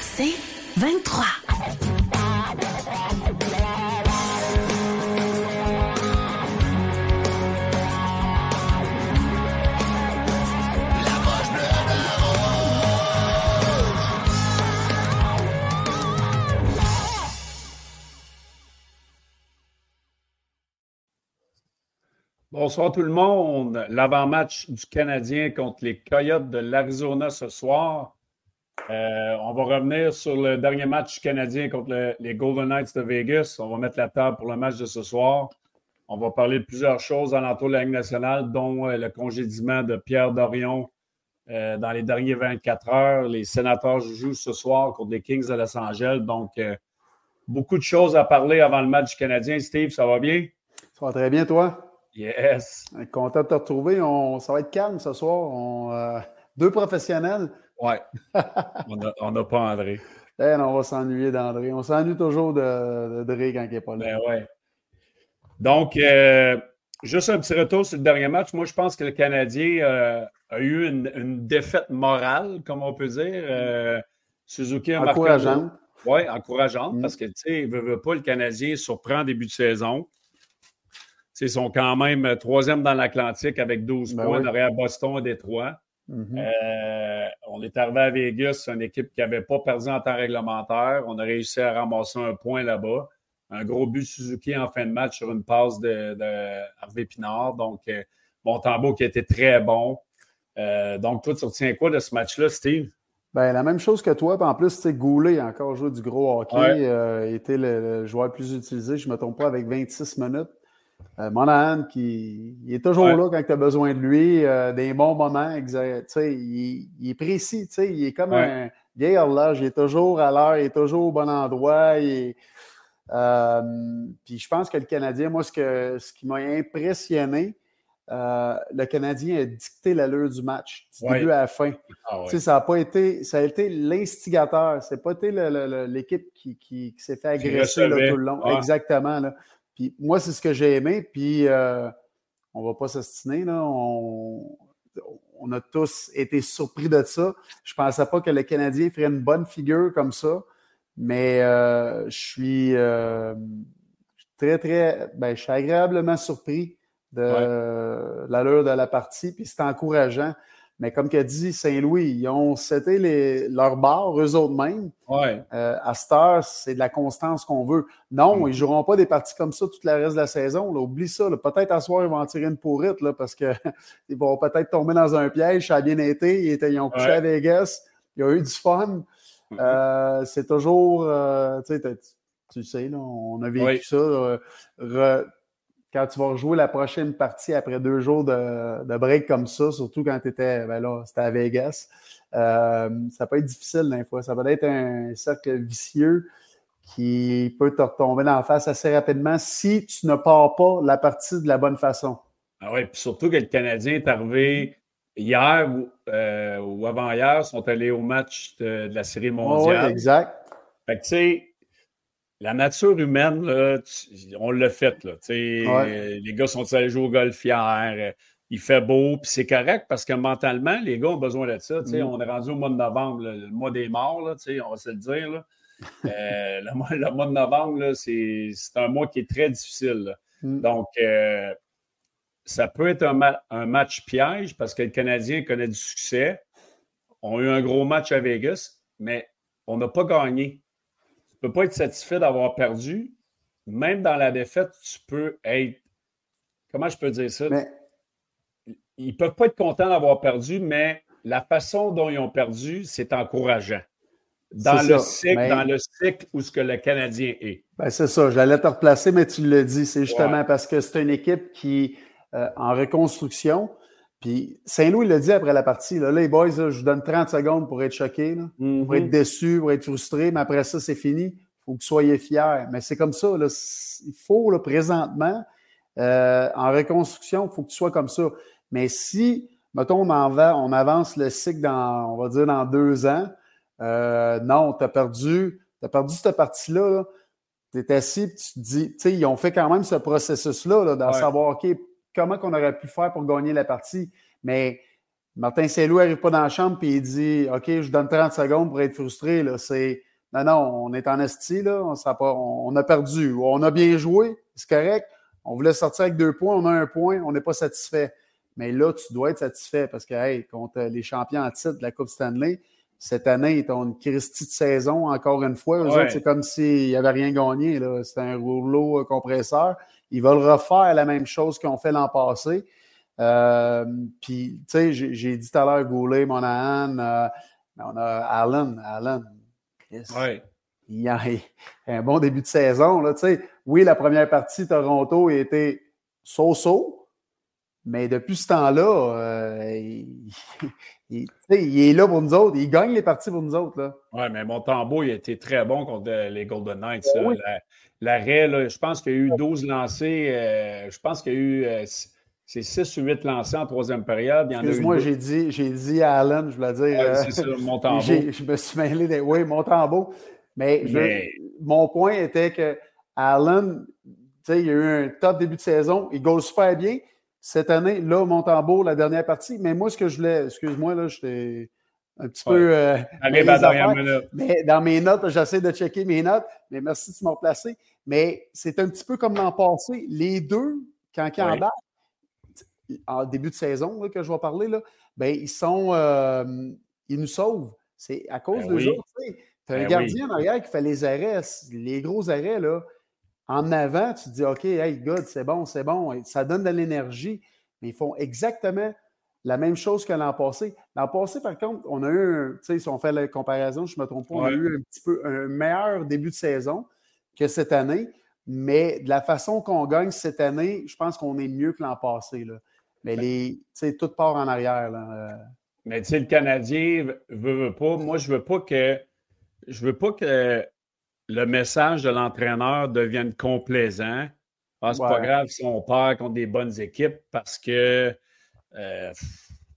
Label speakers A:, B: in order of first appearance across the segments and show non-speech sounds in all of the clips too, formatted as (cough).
A: C'est 23.
B: Bonsoir tout le monde. L'avant-match du Canadien contre les Coyotes de l'Arizona ce soir. Euh, on va revenir sur le dernier match Canadien contre les Golden Knights de Vegas. On va mettre la table pour le match de ce soir. On va parler de plusieurs choses alentour de la Ligue nationale, dont euh, le congédiement de Pierre Dorion euh, dans les derniers 24 heures. Les sénateurs jouent ce soir contre les Kings de Los Angeles. Donc, beaucoup de choses à parler avant le match Canadien. Steve, ça va bien?
C: Ça va très bien, toi?
B: Yes.
C: Content de te retrouver. On, ça va être calme ce soir. Deux professionnels.
B: Ouais. (laughs) on n'a pas André.
C: Eh on va s'ennuyer d'André. On s'ennuie toujours de, Dre quand il n'est pas là.
B: Ben ouais. Donc, euh, juste un petit retour sur le dernier match. Moi, je pense que le Canadien euh, a eu une, défaite morale, comme on peut dire. Suzuki a
C: Encourageante.
B: Oui, encourageante, mm. parce que, tu sais, ne veut pas le Canadien surprend début de saison. Ils sont quand même euh, troisième dans l'Atlantique avec 12 ben points derrière Boston et Détroit. Mm-hmm. Euh, on est arrivé à Vegas, une équipe qui n'avait pas perdu en temps réglementaire. On a réussi à ramasser un point là-bas. Un gros but Suzuki en fin de match sur une passe de, Harvey Pinard. Donc, euh, Montembeau qui était très bon. donc, toi, tu retiens quoi de ce match-là, Steve?
C: Ben, la même chose que toi. En plus, tu Goulet encore joué du gros hockey. Il était le, joueur le plus utilisé, je ne me trompe pas, avec 26 minutes. Euh, Monahan, qui il est toujours là quand tu as besoin de lui, euh, des bons moments. Il, il, est précis, il est comme un vieil horloge, il est toujours à l'heure, il est toujours au bon endroit. Euh, puis je pense que le Canadien, moi, ce, que, ce qui m'a impressionné, le Canadien a dicté l'allure du match, du début à la fin. Ah ça a pas été, ça a été l'instigateur. C'est pas été l'équipe qui, s'est fait agresser tout le long. Exactement. Là moi, c'est ce que j'ai aimé. Puis euh, on ne va pas s'ostiner. On, on, a tous été surpris de ça. Je ne pensais pas que le Canadien ferait une bonne figure comme ça. Mais euh, je suis euh, très, très. Ben, je suis agréablement surpris de l'allure de la partie. Puis c'est encourageant. Mais comme qu'a dit Saint-Louis, ils ont c'était les, leur barre, eux autres mêmes.
B: Ouais.
C: Euh, à cette c'est de la constance qu'on veut. Non, mm. ils ne joueront pas des parties comme ça toute la reste de la saison. Oublie ça. Peut-être à soir, ils vont en tirer une pourrite là, parce qu'ils (laughs) vont peut-être tomber dans un piège. Ça a bien été. Ils, étaient, ils ont couché à Vegas. Il y a eu du fun. Mm-hmm. Euh, c'est toujours. Euh, tu sais, là, on a vécu ça quand tu vas rejouer la prochaine partie après deux jours de, break comme ça, surtout quand tu étais, ben là, c'était à Vegas, euh, ça peut être difficile des fois. Ça peut être un cercle vicieux qui peut te retomber dans la face assez rapidement si tu ne pars pas la partie de la bonne façon.
B: Ah oui, puis surtout que le Canadien est arrivé hier ou, euh, avant-hier, sont allés au match de, la Série mondiale.
C: oui, exact.
B: Fait que tu sais, la nature humaine, on l'a fait. Là, Les gars sont allés jouer au golf hier. Euh, il fait beau, puis c'est correct parce que mentalement, les gars ont besoin de ça. Mm. On est rendu au mois de novembre, le mois des morts, là, on va se le dire. (laughs) Euh, le, mois, de novembre, c'est un mois qui est très difficile. Mm. Donc, euh, ça peut être un, un, match piège parce que le Canadien connaît du succès. On a eu un gros match à Vegas, mais on n'a pas gagné ne peux pas être satisfait d'avoir perdu. Même dans la défaite, tu peux être. Comment je peux dire ça? Ils ne peuvent pas être contents d'avoir perdu, mais la façon dont ils ont perdu, c'est encourageant. Dans le, cycle, dans le cycle où ce que le Canadien est.
C: Ben c'est ça, j'allais te replacer, mais tu le dis. C'est justement parce que c'est une équipe qui, euh, en reconstruction, puis Saint-Louis l'a dit après la partie, là, les boys, je vous donne 30 secondes pour être choqué, pour être déçu, pour être frustré, mais après ça, c'est fini. Il faut que vous soyez fiers. Mais c'est comme ça. Là, il faut, là, présentement, euh, en reconstruction, il faut que tu sois comme ça. Mais si, mettons, on, en va, on avance le cycle dans, on va dire, dans deux ans, euh, non, tu as perdu, as perdu cette partie-là. tu es assis et tu te dis, tu sais, ils ont fait quand même ce processus-là, là, d'en savoir, OK, comment qu'on aurait pu faire pour gagner la partie. Mais Martin Saint-Loup n'arrive pas dans la chambre et il dit OK, je donne 30 secondes pour être frustré. C'est non, non, on est en esti, là, on, pas, on, a perdu. On a bien joué, c'est correct. On voulait sortir avec deux points, on a un point, on n'est pas satisfait. Mais là, tu dois être satisfait parce que, hey, contre les champions en titre de la Coupe Stanley, cette année, ils ont une Christie de saison, encore une fois. Eux autres, c'est comme s'ils n'avaient rien gagné. C'est un rouleau compresseur. Ils veulent refaire la même chose qu'ils ont fait l'an passé. Euh, puis, tu sais, j'ai dit tout à l'heure Goulet, Monahan, euh, on a Allen. Allen. Il a un bon début de saison. Là, oui, la première partie, Toronto, a été so-so, mais depuis ce temps-là, euh, (laughs) il, est là pour nous autres. Il gagne les parties pour nous autres.
B: Oui, mais Montembeau, il a été très bon contre les Golden Knights. L'arrêt, je pense qu'il y a eu 12 lancés. je pense qu'il y a eu c'est 6 ou 8 lancés en troisième période.
C: Excuse-moi, j'ai dit, j'ai dit à Allen, je voulais dire.
B: c'est ça, Montembeau. (laughs)
C: je me suis mêlé des. Oui, Montembeau. Mais, mais... mon point était que Allen, il a eu un top début de saison. Il gosse super bien. Cette année, là, Montembeau, la dernière partie. Mais moi, ce que je voulais, excuse-moi, là, j'étais un petit peu. Euh, mais dans mes notes, j'essaie de checker mes notes. Mais merci de m'avoir placé. Mais c'est un petit peu comme l'an passé. Les deux, quand ils en en début de saison que je vais parler, là, ben, ils sont. Euh, ils nous sauvent. C'est à cause ben de eux Tu as un ben gardien en arrière qui fait les arrêts, les gros arrêts. Là. En avant, tu te dis OK, hey, good, c'est bon, c'est bon. Ça donne de l'énergie. Mais ils font exactement la même chose que l'an passé. L'an passé, par contre, on a eu, tu sais, si on fait la comparaison, je ne me trompe pas, on a eu un petit peu un meilleur début de saison que cette année. Mais de la façon qu'on gagne cette année, je pense qu'on est mieux que l'an passé. Là. Mais les, tout part en arrière. Là. Euh.
B: Mais tu sais, le Canadien veut, veut pas. Moi, je veux pas que je veux pas que le message de l'entraîneur devienne complaisant. Ah, c'est pas grave si on perd contre des bonnes équipes parce que euh,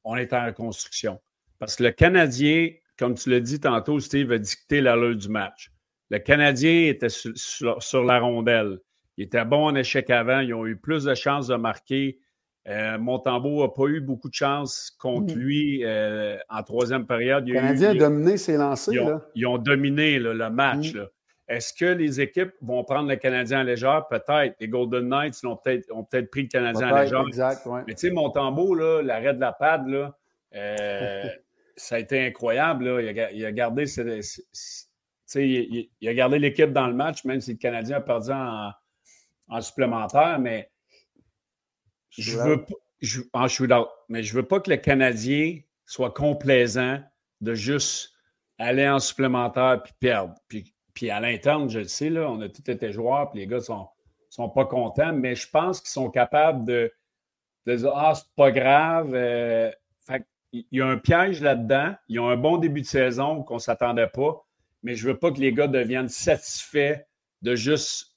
B: on est en reconstruction. Parce que le Canadien, comme tu l'as dit tantôt, Steve a dicté l'allure du match. Le Canadien était sur, la rondelle. Il était bon en échec avant. Ils ont eu plus de chances de marquer euh, Montembeau n'a pas eu beaucoup de chance contre mm. lui euh, en troisième période.
C: Le Canadien a dominé ses lancers.
B: Ils ont, dominé le match. Mm. Est-ce que les équipes vont prendre le Canadien en légère? Peut-être. Les Golden Knights ont peut-être pris le Canadien en légère.
C: Exact,
B: Mais tu sais, Montembeau, l'arrêt de la pad, là, euh, (laughs) ça a été incroyable. Il, a, gardé il, a gardé l'équipe dans le match, même si le Canadien a perdu en, en supplémentaire, mais je veux pas, je, en shootout, mais je veux pas que le Canadien soit complaisant de juste aller en supplémentaire puis perdre. Puis, puis à l'interne, je le sais, là, on a tous été joueurs, puis les gars sont, sont pas contents, mais je pense qu'ils sont capables de, de dire Ah, c'est pas grave. Euh, il y a un piège là-dedans. Ils ont un bon début de saison qu'on ne s'attendait pas, mais je veux pas que les gars deviennent satisfaits de juste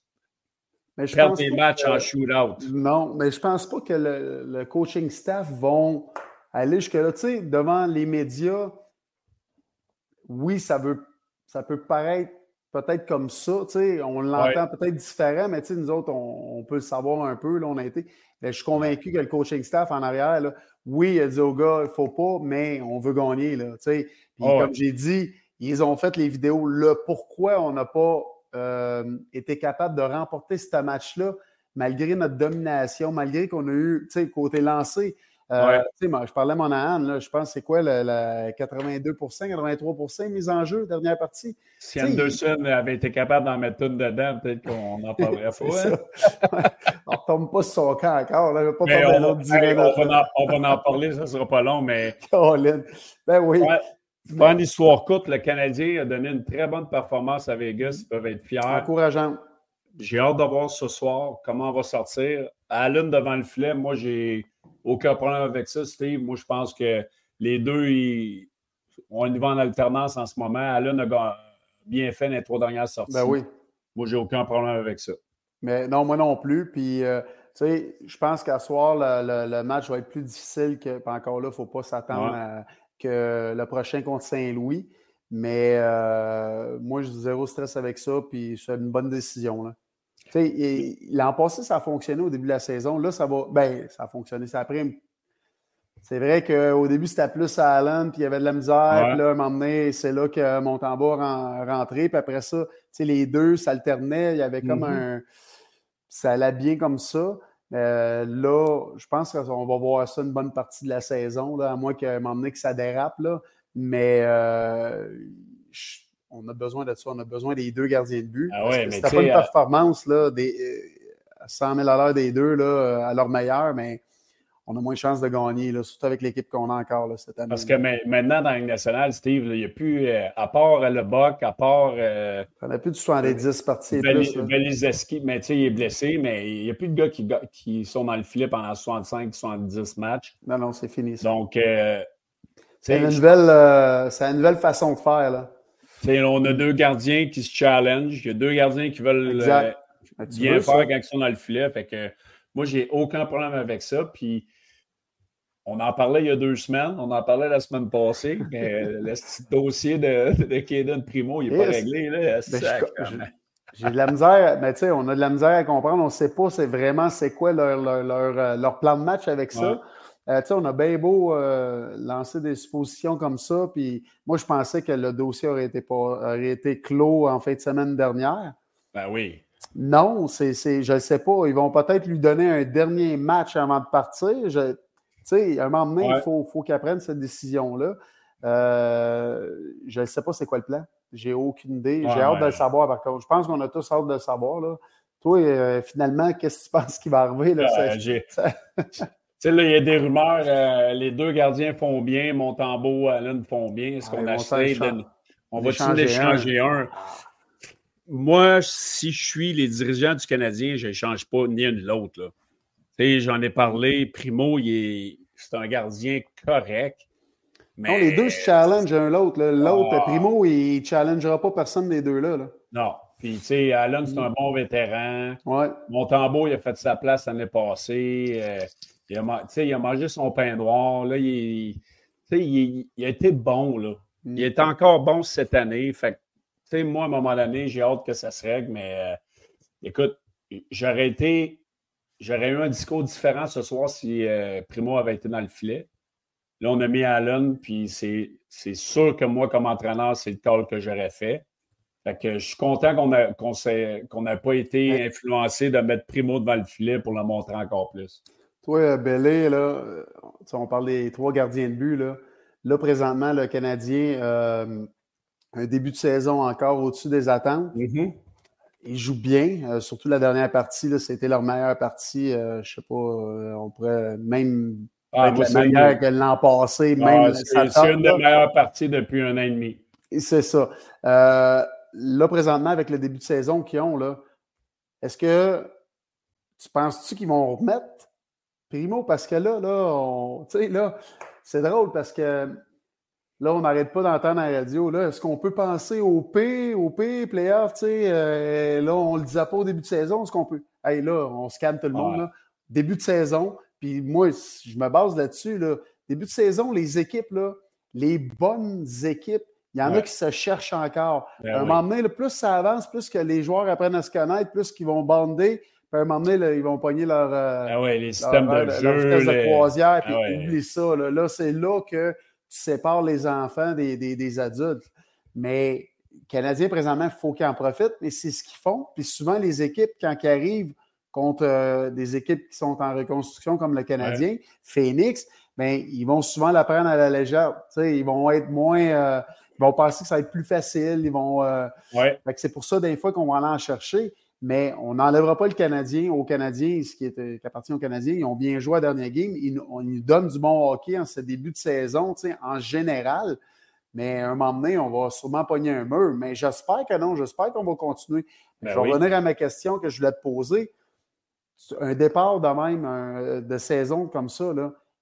B: mais je perdre des matchs en shootout.
C: Non, mais je pense pas que le, coaching staff vont aller jusque-là. Tu sais, devant les médias, oui, ça, veut, ça peut paraître peut-être comme ça. Tu sais, on l'entend peut-être différent, mais tu sais, nous autres, on, peut le savoir un peu. Là, on a été. je suis convaincu que le coaching staff en arrière, là, oui, il a dit aux gars, il ne faut pas, mais on veut gagner. Là, tu sais. Puis, comme j'ai dit, ils ont fait les vidéos. Le pourquoi on n'a pas euh, été capable de remporter ce match-là, malgré notre domination, malgré qu'on a eu, tu sais, côté lancé. Euh, je parlais à mon Anne, je pense c'est quoi le, 82% 83 mise en jeu, dernière partie?
B: Si Anderson avait été capable d'en mettre une dedans, peut-être qu'on en parlerait (laughs) pas.
C: Hein? on ne retombe pas sur son camp encore. Là, pas
B: on, on, va on, va en, parler, ça ne sera pas long, mais. (laughs)
C: ben oui.
B: Pas une histoire courte, le Canadien a donné une très bonne performance à Vegas. Ils peuvent être fiers.
C: Encourageant.
B: J'ai hâte de voir ce soir comment on va sortir. Allen devant le filet, moi, j'ai aucun problème avec ça, Steve. Moi, je pense que les deux, ils, on y va en alternance en ce moment. Allen a bien fait les trois dernières sorties.
C: Ben oui.
B: Moi, j'ai aucun problème avec ça.
C: Mais non, moi non plus. Puis, euh, tu sais, je pense qu'à soir, le, match va être plus difficile que. encore là, il ne faut pas s'attendre à que le prochain contre Saint-Louis. Mais euh, moi, je zéro stress avec ça, puis c'est une bonne décision. L'an passé, ça a fonctionné au début de la saison. Là, ça va. Ben, ça a fonctionné. Ça a pris C'est vrai qu'au début, c'était plus à Allen, puis il y avait de la misère. Puis là, à un moment donné, c'est là que Montembeau rentré. Puis après ça, les deux s'alternaient. Il y avait comme mm-hmm. un. Ça allait bien comme ça. Euh, là, je pense qu'on va voir ça une bonne partie de la saison, là, à moins qu'à un moment donné que ça dérape. Là. Mais euh, on a besoin de ça. On a besoin des deux gardiens de but.
B: Ah ouais,
C: pas une euh, performance là, des, 100 000 à l'heure des deux là, à leur meilleur, mais on a moins de chances de gagner, là, surtout avec l'équipe qu'on a encore là, cette année.
B: Parce que maintenant, dans la nationale, Steve, il n'y a plus, euh, à part le Buck, à part. Euh,
C: on n'a plus de 70 parties.
B: Belizeski, mais tu sais, il est blessé, mais il n'y a plus de gars qui, qui, sont dans le filet pendant 65-70 matchs.
C: Non, non, c'est fini.
B: Donc. Euh,
C: c'est une, nouvelle, euh, une nouvelle façon de faire. Là.
B: On a deux gardiens qui se challenge. Il y a deux gardiens qui veulent bien faire quand ils sont dans le filet. Fait que, moi, j'ai aucun problème avec ça. Puis on en parlait il y a deux semaines, on en parlait la semaine passée, (laughs) mais le dossier de, de Kaden Primo, il n'est pas réglé. Là,
C: ben, j'ai de la misère, mais tu sais, on a de la misère à comprendre. On ne sait pas c'est vraiment c'est quoi leur, leur, euh, leur, plan de match avec ça. Euh, on a bien beau euh, lancer des suppositions comme ça, puis moi, je pensais que le dossier aurait été, pas, aurait été clos en fin de semaine dernière.
B: Ben oui.
C: Non, c'est, je ne sais pas. Ils vont peut-être lui donner un dernier match avant de partir. Je, sais, à un moment donné, il faut, faut qu'il prenne cette décision-là. Euh, je ne sais pas c'est quoi le plan. J'ai aucune idée. J'ai hâte de le savoir, par contre. Je pense qu'on a tous hâte de le savoir. Là. Toi, euh, finalement, qu'est-ce que tu penses qui va arriver? Là, (laughs)
B: sais, là, il y a des rumeurs. Euh, les deux gardiens font bien. Montembeau, Allen font bien. Est-ce qu'on a de... On va changer un? Moi, si je suis les dirigeants du Canadien, je ne change pas ni un ni l'autre. J'en ai parlé. Primo, c'est un gardien correct.
C: Mais... Non, les deux se challenge un l'autre. L'autre, ah. Primo, il ne challengera pas personne des deux-là. Là.
B: Non. Puis, tu sais, Allen, c'est un bon vétéran.
C: Ouais.
B: Montembeau, il a fait sa place l'année passée. Euh, il, a, il, a, mangé son pain noir. Là, il, il, il a été bon. Là. Il est encore bon cette année. Fait sais, moi, à un moment donné, j'ai hâte que ça se règle, mais euh, écoute, j'aurais été J'aurais eu un discours différent ce soir si euh, Primo avait été dans le filet. Là, on a mis Allen, puis c'est sûr que moi, comme entraîneur, c'est le call que j'aurais fait. Fait que je suis content qu'on n'ait pas été influencé de mettre Primo devant le filet pour le montrer encore plus.
C: Toi, euh, Bellé, là, euh, on parle des trois gardiens de but. Là, là présentement, le Canadien, un début de saison encore au-dessus des attentes.
B: Mm-hmm
C: ils jouent bien, euh, surtout la dernière partie, c'était leur meilleure partie. Euh, je ne sais pas, euh, on pourrait même ah, la meilleure que l'an passé. Ah,
B: c'est une des meilleures parties depuis un an et demi.
C: C'est ça. là, présentement, avec le début de saison qu'ils ont, est-ce que tu penses-tu qu'ils vont remettre Primo? Parce que là, là, là c'est drôle parce que Là, on n'arrête pas d'entendre la radio. Là, est-ce qu'on peut penser au P, au P, playoff, tu sais, euh, là, on le disait pas au début de saison, est-ce qu'on peut? Hey, là, on se calme tout le monde, là. Début de saison, puis moi, je me base là-dessus, là. Début de saison, les équipes, là, les bonnes équipes, il y en a qui se cherchent encore. Ben à un moment donné, plus ça avance, plus que les joueurs apprennent à se connaître, plus qu'ils vont bander. Puis à un moment donné, ils vont pogner leur,
B: euh, ah ouais, les systèmes de
C: jeu, de croisière, puis ah oublie ça. Là, là c'est là que tu sépares les enfants des, adultes. Mais Canadiens, présentement, il faut qu'ils en profitent, mais c'est ce qu'ils font. Puis souvent, les équipes, quand ils arrivent contre euh, des équipes qui sont en reconstruction comme le Canadien, Phoenix, bien, ils vont souvent la prendre à la légère. ils vont être moins. Euh, ils vont penser que ça va être plus facile. Ils vont. Euh, c'est pour ça, des fois, qu'on va aller en chercher mais on n'enlèvera pas le Canadien aux Canadiens, ce qui, est, qui appartient aux Canadiens. Ils ont bien joué à dernière game. Ils, on, nous donnent du bon hockey en ce début de saison, en général. Mais à un moment donné, on va sûrement pogner un mur. Mais j'espère que non. J'espère qu'on va continuer. Ben je vais revenir à ma question que je voulais te poser. Un départ de même de saison comme ça,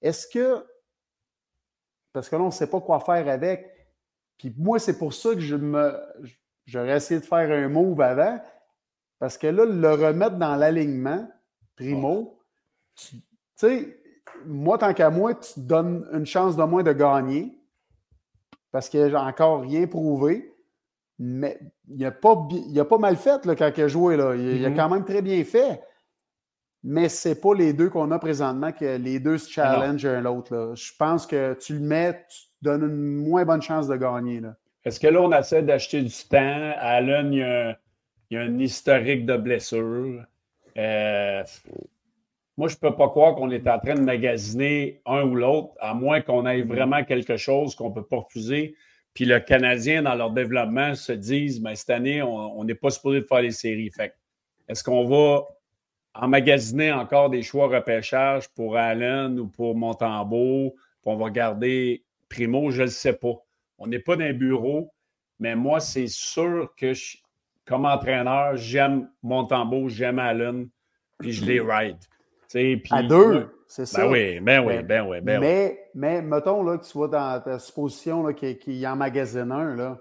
C: est-ce que. Parce que là, on ne sait pas quoi faire avec. Puis moi, c'est pour ça que je me. J'aurais essayé de faire un move avant. Parce que là, le remettre dans l'alignement, primo, tu sais, moi, tant qu'à moi, tu te donnes une chance de moins de gagner parce que j'ai encore rien prouvé. Mais il n'a pas, a pas mal fait là, quand il a joué. Là. Il, a mm-hmm. quand même très bien fait. mais ce n'est pas les deux qu'on a présentement que les deux se ah challenge l'un l'autre. Je pense que tu le mets, tu donnes une moins bonne chance de gagner.
B: Est-ce que là, on essaie d'acheter du temps? Allen, il y a, il y a un historique de blessures. Euh, moi, je ne peux pas croire qu'on est en train de magasiner un ou l'autre, à moins qu'on ait vraiment quelque chose qu'on ne peut pas refuser. Puis le Canadien, dans leur développement, se disent mais cette année, on n'est pas supposé de faire les séries. Fait est-ce qu'on va emmagasiner encore des choix repêchage pour Allen ou pour Montembeau, puis on va garder Primo, je ne le sais pas. On n'est pas dans un bureau, mais moi, c'est sûr que comme entraîneur, j'aime Montembeau, j'aime Allen, puis je les ride.
C: Puis, à deux, c'est ben ça.
B: oui, ben oui, ben oui, ben
C: mais,
B: oui.
C: Mais mettons là, que tu vas dans ta supposition qu'il y emmagasine un, là,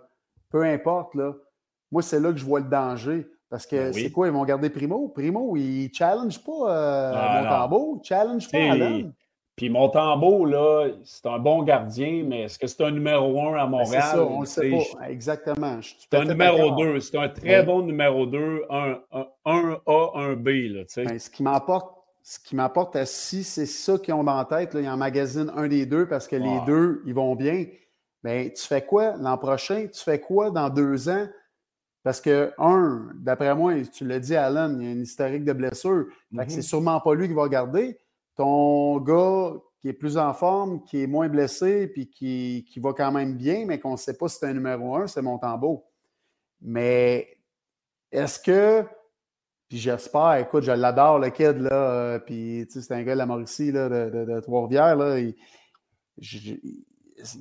C: peu importe, là, moi, c'est là que je vois le danger. Parce que ben c'est quoi, ils vont garder Primo? Primo, il challenge pas euh, ah, Montembeau, il challenge pas Allen.
B: Puis Montembeau, là, c'est un bon gardien, mais est-ce que c'est un numéro un à ben, Montréal? c'est
C: ça, on le sait pas. Exactement.
B: C'est un numéro deux. C'est un très bon numéro deux, un, un, A, un B. Là,
C: ben, ce qui m'apporte ce qui m'apporte à si c'est ça qu'ils ont dans la tête, là, ils magazine un des deux parce que les deux, ils vont bien. Mais tu fais quoi l'an prochain? Tu fais quoi dans deux ans? Parce que, un, d'après moi, tu l'as dit, Alan, il y a une historique de blessure. Mm c'est sûrement pas lui qui va garder. Ton gars qui est plus en forme, qui est moins blessé, puis qui, qui va quand même bien, mais qu'on ne sait pas si c'est un numéro un, c'est Montembeau. Mais est-ce que, puis j'espère, écoute, je l'adore, le kid, là, euh, puis tu sais, c'est un gars de la Mauricie, là, de, de, Trois-Rivières, là, il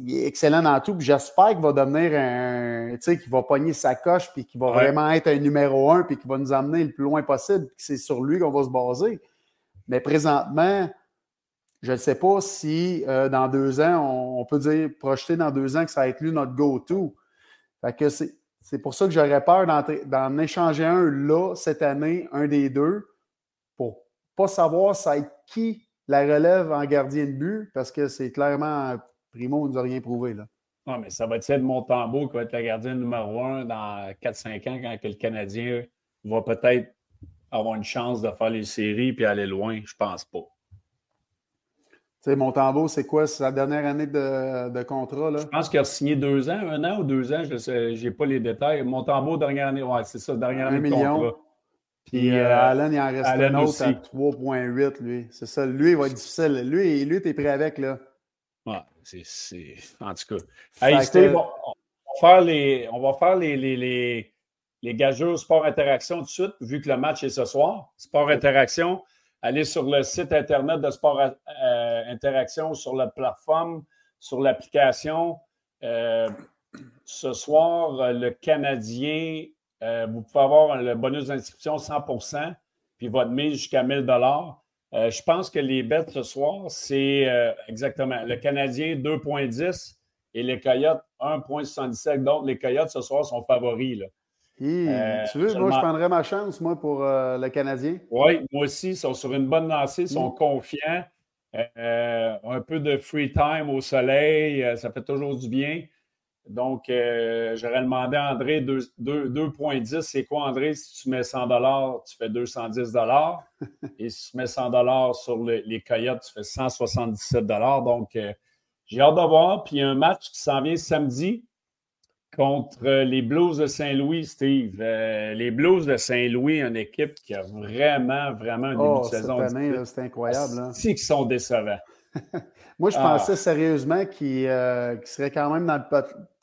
C: est excellent dans tout. J'espère qu'il va devenir un. Tu sais, qu'il va pogner sa coche, puis qu'il va vraiment être un numéro un, puis qu'il va nous amener le plus loin possible, c'est sur lui qu'on va se baser. Mais présentement, je ne sais pas si euh, dans deux ans, on, peut dire, projeter dans deux ans que ça va être lui notre go-to. Fait que c'est pour ça que j'aurais peur d'en échanger un là, cette année, un des deux, pour ne pas savoir ça être qui la relève en gardien de but, parce que c'est clairement Primo ne nous a rien prouvé. Là.
B: Non, mais ça va être de Montembeau qui va être la gardienne numéro un dans 4-5 ans quand le Canadien va peut-être avoir une chance de faire les séries puis aller loin. Je pense pas.
C: Tu sais, Montembeau, c'est quoi? Sa dernière année de, contrat? Là?
B: Je pense qu'il a signé deux ans, un an ou deux ans, je n'ai pas les détails. Montembeau, dernière année, ouais, c'est ça, dernière année de contrat.
C: Puis euh, euh, Allen, il en reste un autre à 3,8, lui. C'est ça. Lui, il va être difficile. Lui, lui tu es prêt avec, là.
B: Ouais. C'est, En tout cas. Hey, Steve, on, va faire les, on va faire les, les, les, les gageurs Sport Interaction tout de suite, vu que le match est ce soir. Sport Interaction, allez sur le site Internet de Sport euh, Interaction, sur la plateforme, sur l'application. Euh, ce soir, le Canadien, euh, vous pouvez avoir le bonus d'inscription 100% puis votre mise jusqu'à 1000 euh, je pense que les bêtes ce soir, c'est euh, exactement le Canadien 2,10 et les Coyotes 1,77. Donc, les Coyotes ce soir sont favoris.
C: Euh, tu veux, moi, je prendrais ma chance, moi, pour le Canadien.
B: Oui, moi aussi, ils sont sur une bonne lancée, ils sont mm. confiants. un peu de free time au soleil, ça fait toujours du bien. Donc, euh, j'aurais demandé à André 2,10. c'est quoi, André? Si tu mets 100 tu fais 210 (laughs) Et si tu mets 100 sur les Coyotes, tu fais 177 Donc, euh, j'ai hâte de voir. Puis, il y a un match qui s'en vient samedi contre les Blues de Saint-Louis, Steve. Euh, les Blues de Saint-Louis, une équipe qui a vraiment, vraiment un début de oh,
C: saison. c'est incroyable.
B: Si, qui sont décevants. (laughs)
C: Moi, je ah. pensais sérieusement euh, serait quand même dans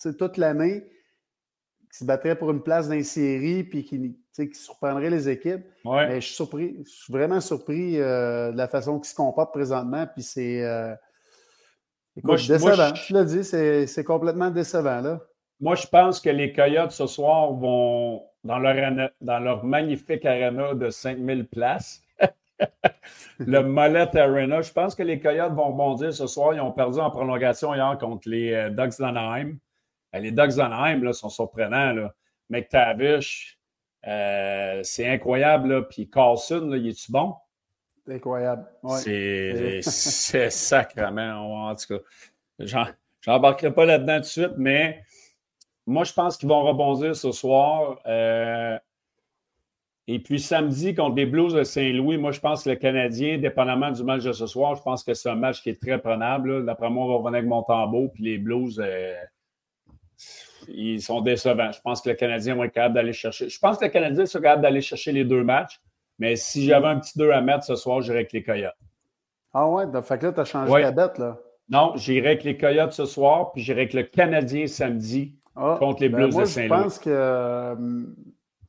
C: le toute l'année, qu'il se battrait pour une place dans les séries puis qu'il surprendrait les équipes. Mais je suis surpris, je suis vraiment surpris euh, de la façon qu'il se comporte présentement. Puis c'est euh, décevant. Je, l'ai dit, c'est complètement décevant. Là.
B: Moi, je pense que les Coyotes ce soir vont dans leur, dans leur magnifique arena de 5000 places (laughs) le Mollet Arena. Je pense que les Coyotes vont bondir ce soir. Ils ont perdu en prolongation hier contre les euh, Ducks d'Anaheim. Euh, les Ducks d'Anaheim sont surprenants. Là. McTavish, euh, c'est incroyable. Là. Puis Carlson, là, il est-tu bon?
C: C'est incroyable.
B: C'est, c'est sacrement. En tout cas, j'en, n'embarquerai pas là-dedans tout de suite, mais moi, je pense qu'ils vont rebondir ce soir. Et puis samedi, contre les Blues de Saint-Louis, moi, je pense que le Canadien, dépendamment du match de ce soir, je pense que c'est un match qui est très prenable. D'après moi, on va revenir avec mon tambour. Puis les Blues, euh, ils sont décevants. Je pense que le Canadien va être capable d'aller chercher. Je pense que le Canadien sera capable d'aller chercher les deux matchs. Mais si j'avais un petit 2 à mettre ce soir, j'irais avec les Coyotes.
C: Ah ouais? Fait que là, tu as changé la bête, là.
B: Non, j'irai avec les Coyotes ce soir, puis j'irai avec le Canadien samedi ah, contre les ben Blues de Saint-Louis.
C: Je pense que. Euh,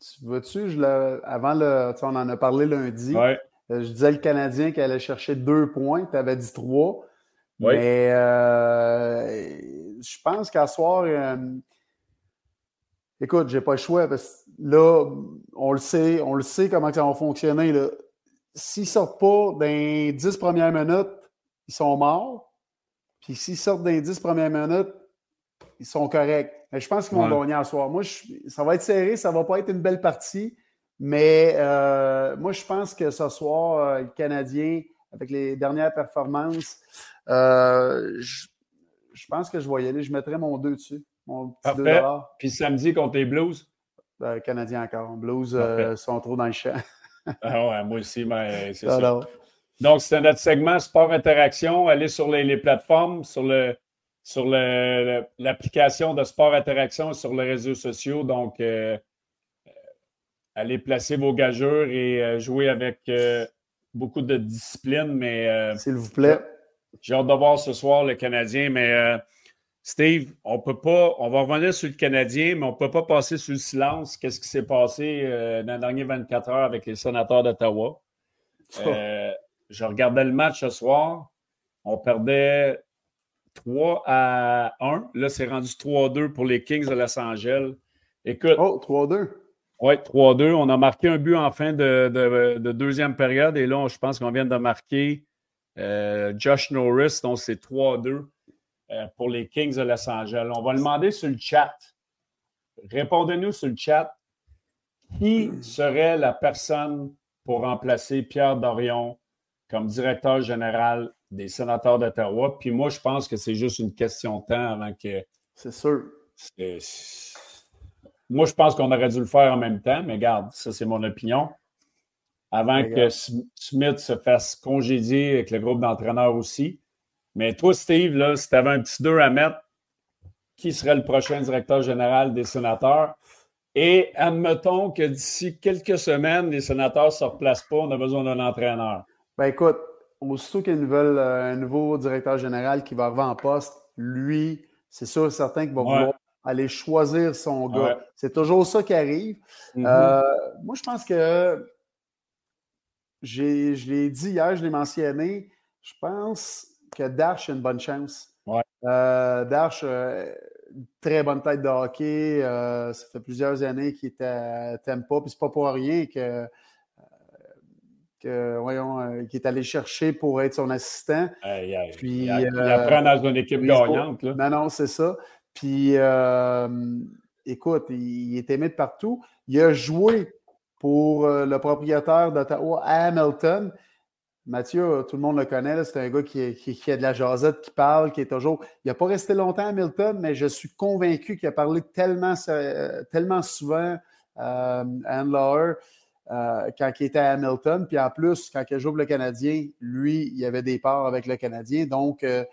C: tu vois-tu, avant le. On en a parlé lundi. Euh, je disais le Canadien qui allait chercher deux points, tu avais dit trois. Mais euh, je pense qu'à soir, écoute, j'ai pas le choix parce que là, on le sait, on le sait comment ça va fonctionner. S'ils sortent pas dans les dix premières minutes, ils sont morts. Puis s'ils sortent dans les 10 premières minutes, ils sont corrects. Mais je pense qu'ils vont gagner en soir. Moi, ça va être serré, ça ne va pas être une belle partie. Mais euh, moi, je pense que ce soir, euh, le Canadien, avec les dernières performances, euh, je, pense que je vais y aller. Je mettrai mon 2 dessus. Mon
B: petit 2 Puis samedi contre les Blues?
C: Ben, Canadien encore. Blues sont trop dans le champ. (laughs)
B: ah ouais, moi aussi, mais c'est ça. Donc, c'est notre segment Sport Interaction. Allez sur les, plateformes, sur le sur l'application de Sport Interaction sur les réseaux sociaux. Donc, euh, euh, allez placer vos gageurs et euh, jouer avec beaucoup de discipline. Mais
C: s'il vous plaît.
B: J'ai hâte de voir ce soir le Canadien, mais Steve, on peut pas, on va revenir sur le Canadien, mais on ne peut pas passer sous le silence. Qu'est-ce qui s'est passé dans les dernières 24 heures avec les sénateurs d'Ottawa? Je regardais le match ce soir. On perdait 3 à 1. Là, c'est rendu 3-2 pour les Kings de Los Angeles. Écoute.
C: Oh, 3-2.
B: Oui, 3-2. On a marqué un but en fin de, deuxième période. Et là, je pense qu'on vient de marquer euh, Josh Norris. Donc, c'est 3-2 euh, pour les Kings de Los Angeles. On va le demander sur le chat. Répondez-nous sur le chat. Qui serait la personne pour remplacer Pierre Dorion comme directeur général des sénateurs d'Ottawa. Puis moi, je pense que c'est juste une question de temps avant que.
C: C'est sûr.
B: Moi, je pense qu'on aurait dû le faire en même temps, mais regarde, ça, c'est mon opinion. Avant que Smith se fasse congédier avec le groupe d'entraîneurs aussi. Mais toi, Steve, là, si tu avais un petit 2 à mettre, qui serait le prochain directeur général des sénateurs? Et admettons que d'ici quelques semaines, les sénateurs ne se replacent pas, on a besoin d'un entraîneur.
C: Ben écoute, aussitôt qu'il y a euh, un nouveau directeur général qui va arriver en poste, lui, c'est sûr et certain qu'il va vouloir aller choisir son gars. C'est toujours ça qui arrive. Mm-hmm. Euh, moi, je pense que je l'ai dit hier, je l'ai mentionné, je pense que Dash a une bonne chance. Euh, Dash, très bonne tête de hockey. ça fait plusieurs années qu'il était à Tempa, puis c'est pas pour rien que voyons, euh, qui est allé chercher pour être son assistant.
B: Puis, il, euh, apprend dans une équipe gagnante.
C: Non, non, c'est ça. Puis, euh, écoute, il, est aimé de partout. Il a joué pour le propriétaire d'Ottawa Hamilton. Mathieu, tout le monde le connaît, c'est un gars qui, qui, a de la jasette, qui parle, qui est toujours. Il n'a pas resté longtemps à Hamilton, mais je suis convaincu qu'il a parlé tellement, tellement souvent à Anne euh, quand il était à Hamilton. Puis en plus, quand il joue le Canadien, lui, il avait des parts avec le Canadien. Donc, euh,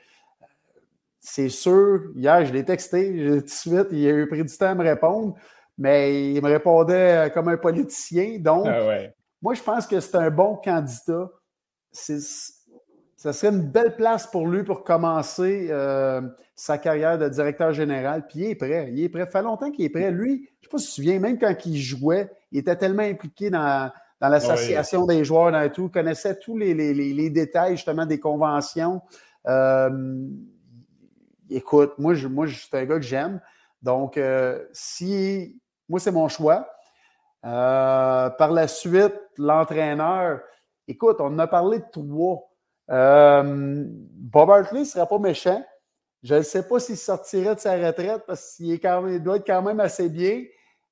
C: c'est sûr, hier, je l'ai texté (laughs) tout de suite, il a eu pris du temps à me répondre, mais il me répondait comme un politicien. Donc, ah moi, je pense que c'est un bon candidat. Ça serait une belle place pour lui pour commencer euh, sa carrière de directeur général. Puis il est prêt. Il est prêt. Ça fait longtemps qu'il est prêt. Lui, je ne sais pas si tu te souviens, même quand il jouait, il était tellement impliqué dans, l'association des joueurs, dans tout, connaissait tous les, détails justement des conventions. Euh, écoute, moi, je, moi, c'est un gars que j'aime. Donc, euh, si moi, c'est mon choix. Par la suite, l'entraîneur, écoute, on en a parlé de trois. Bob Hartley ne serait pas méchant. Je ne sais pas s'il sortirait de sa retraite parce qu'il doit être quand même assez bien.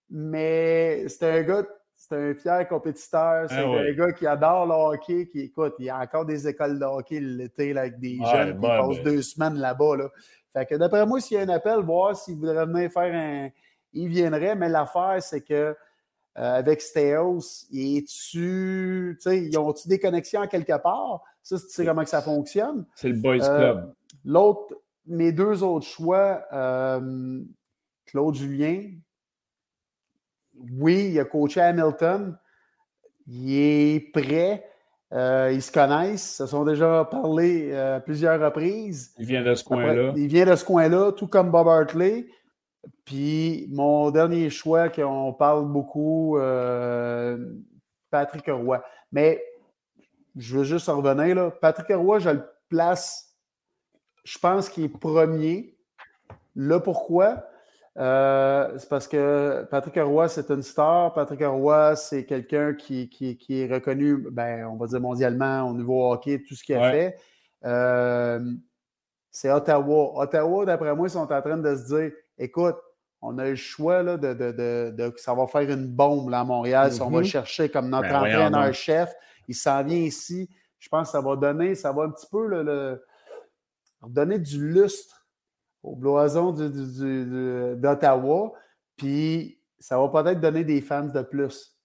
C: Mais c'est un gars, c'est un fier compétiteur. C'est ah un gars qui adore le hockey, qui écoute, il y a encore des écoles de hockey l'été avec des jeunes qui passent deux semaines là-bas. Là. Fait que d'après moi, s'il y a un appel, voir s'il voudrait venir faire un. Il viendrait, mais l'affaire, c'est que avec Steos, tu ils ont-tu des connexions quelque part? Ça, tu sais comment que ça fonctionne.
B: C'est le Boys Club.
C: L'autre, mes deux autres choix, Claude Julien, oui, il a coaché Hamilton. Il est prêt. Euh, ils se connaissent, se sont déjà parlé à euh, plusieurs reprises.
B: Il vient de ce coin-là.
C: Il vient de ce coin-là, tout comme Bob Hartley. Puis mon dernier choix, qu'on parle beaucoup, euh, Patrick Roy. Mais je veux juste revenir là. Patrick Roy, je le place, je pense qu'il est premier. Là, pourquoi? Euh, c'est parce que Patrick Roy, c'est une star. Patrick Roy, c'est quelqu'un qui, qui, est reconnu, ben, on va dire mondialement, au niveau hockey, tout ce qu'il a fait. Euh, c'est Ottawa. Ottawa, d'après moi, ils sont en train de se dire écoute, on a le choix là, de, de, de, ça va faire une bombe là, à Montréal. Si on va mm-hmm. chercher comme notre ben, entraîneur-chef, il s'en vient ici. Je pense que ça va donner, ça va un petit peu le, donner du lustre au blason d'Ottawa. Puis ça va peut-être donner des fans de plus.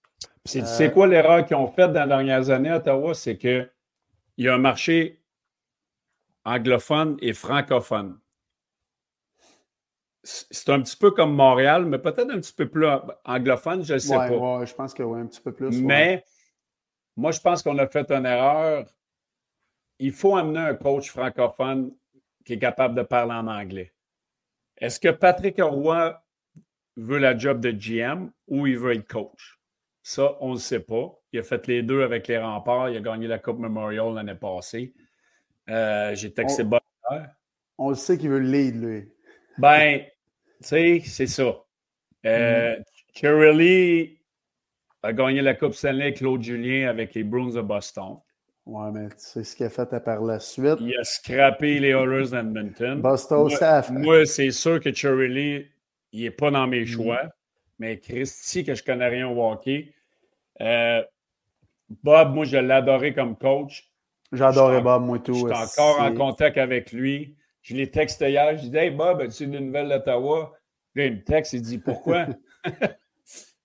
B: C'est euh, quoi l'erreur qu'ils ont faite dans les dernières années, Ottawa? C'est qu'il y a un marché anglophone et francophone. C'est un petit peu comme Montréal, mais peut-être un petit peu plus anglophone, je ne sais pas.
C: Ouais, je pense que oui, un petit peu plus.
B: Mais moi, je pense qu'on a fait une erreur. Il faut amener un coach francophone qui est capable de parler en anglais. Est-ce que Patrick Roy veut la job de GM ou il veut être coach? Ça, on ne sait pas. Il a fait les deux avec les remparts. Il a gagné la Coupe Memorial l'année passée. Euh, j'ai texté
C: on, on le sait qu'il veut le lead, lui.
B: Ben, tu sais, c'est ça. Euh, mm. A gagné la Coupe Stanley Claude Julien avec les Bruins de Boston.
C: Ouais, mais c'est ce qu'il a fait par la suite.
B: Il a scrappé les Oilers d'Edmonton.
C: Boston,
B: moi, moi c'est sûr que Cherry il n'est pas dans mes mm. choix. Mais Christy, que je connais rien au hockey. Euh, Bob, moi, je l'ai comme coach.
C: J'adorais Bob, moi, tout.
B: Je suis encore en contact avec lui. Je l'ai texté hier. Je dis Hey, Bob, as-tu une nouvelle d'Ottawa? il me texte, il dit Pourquoi? (laughs)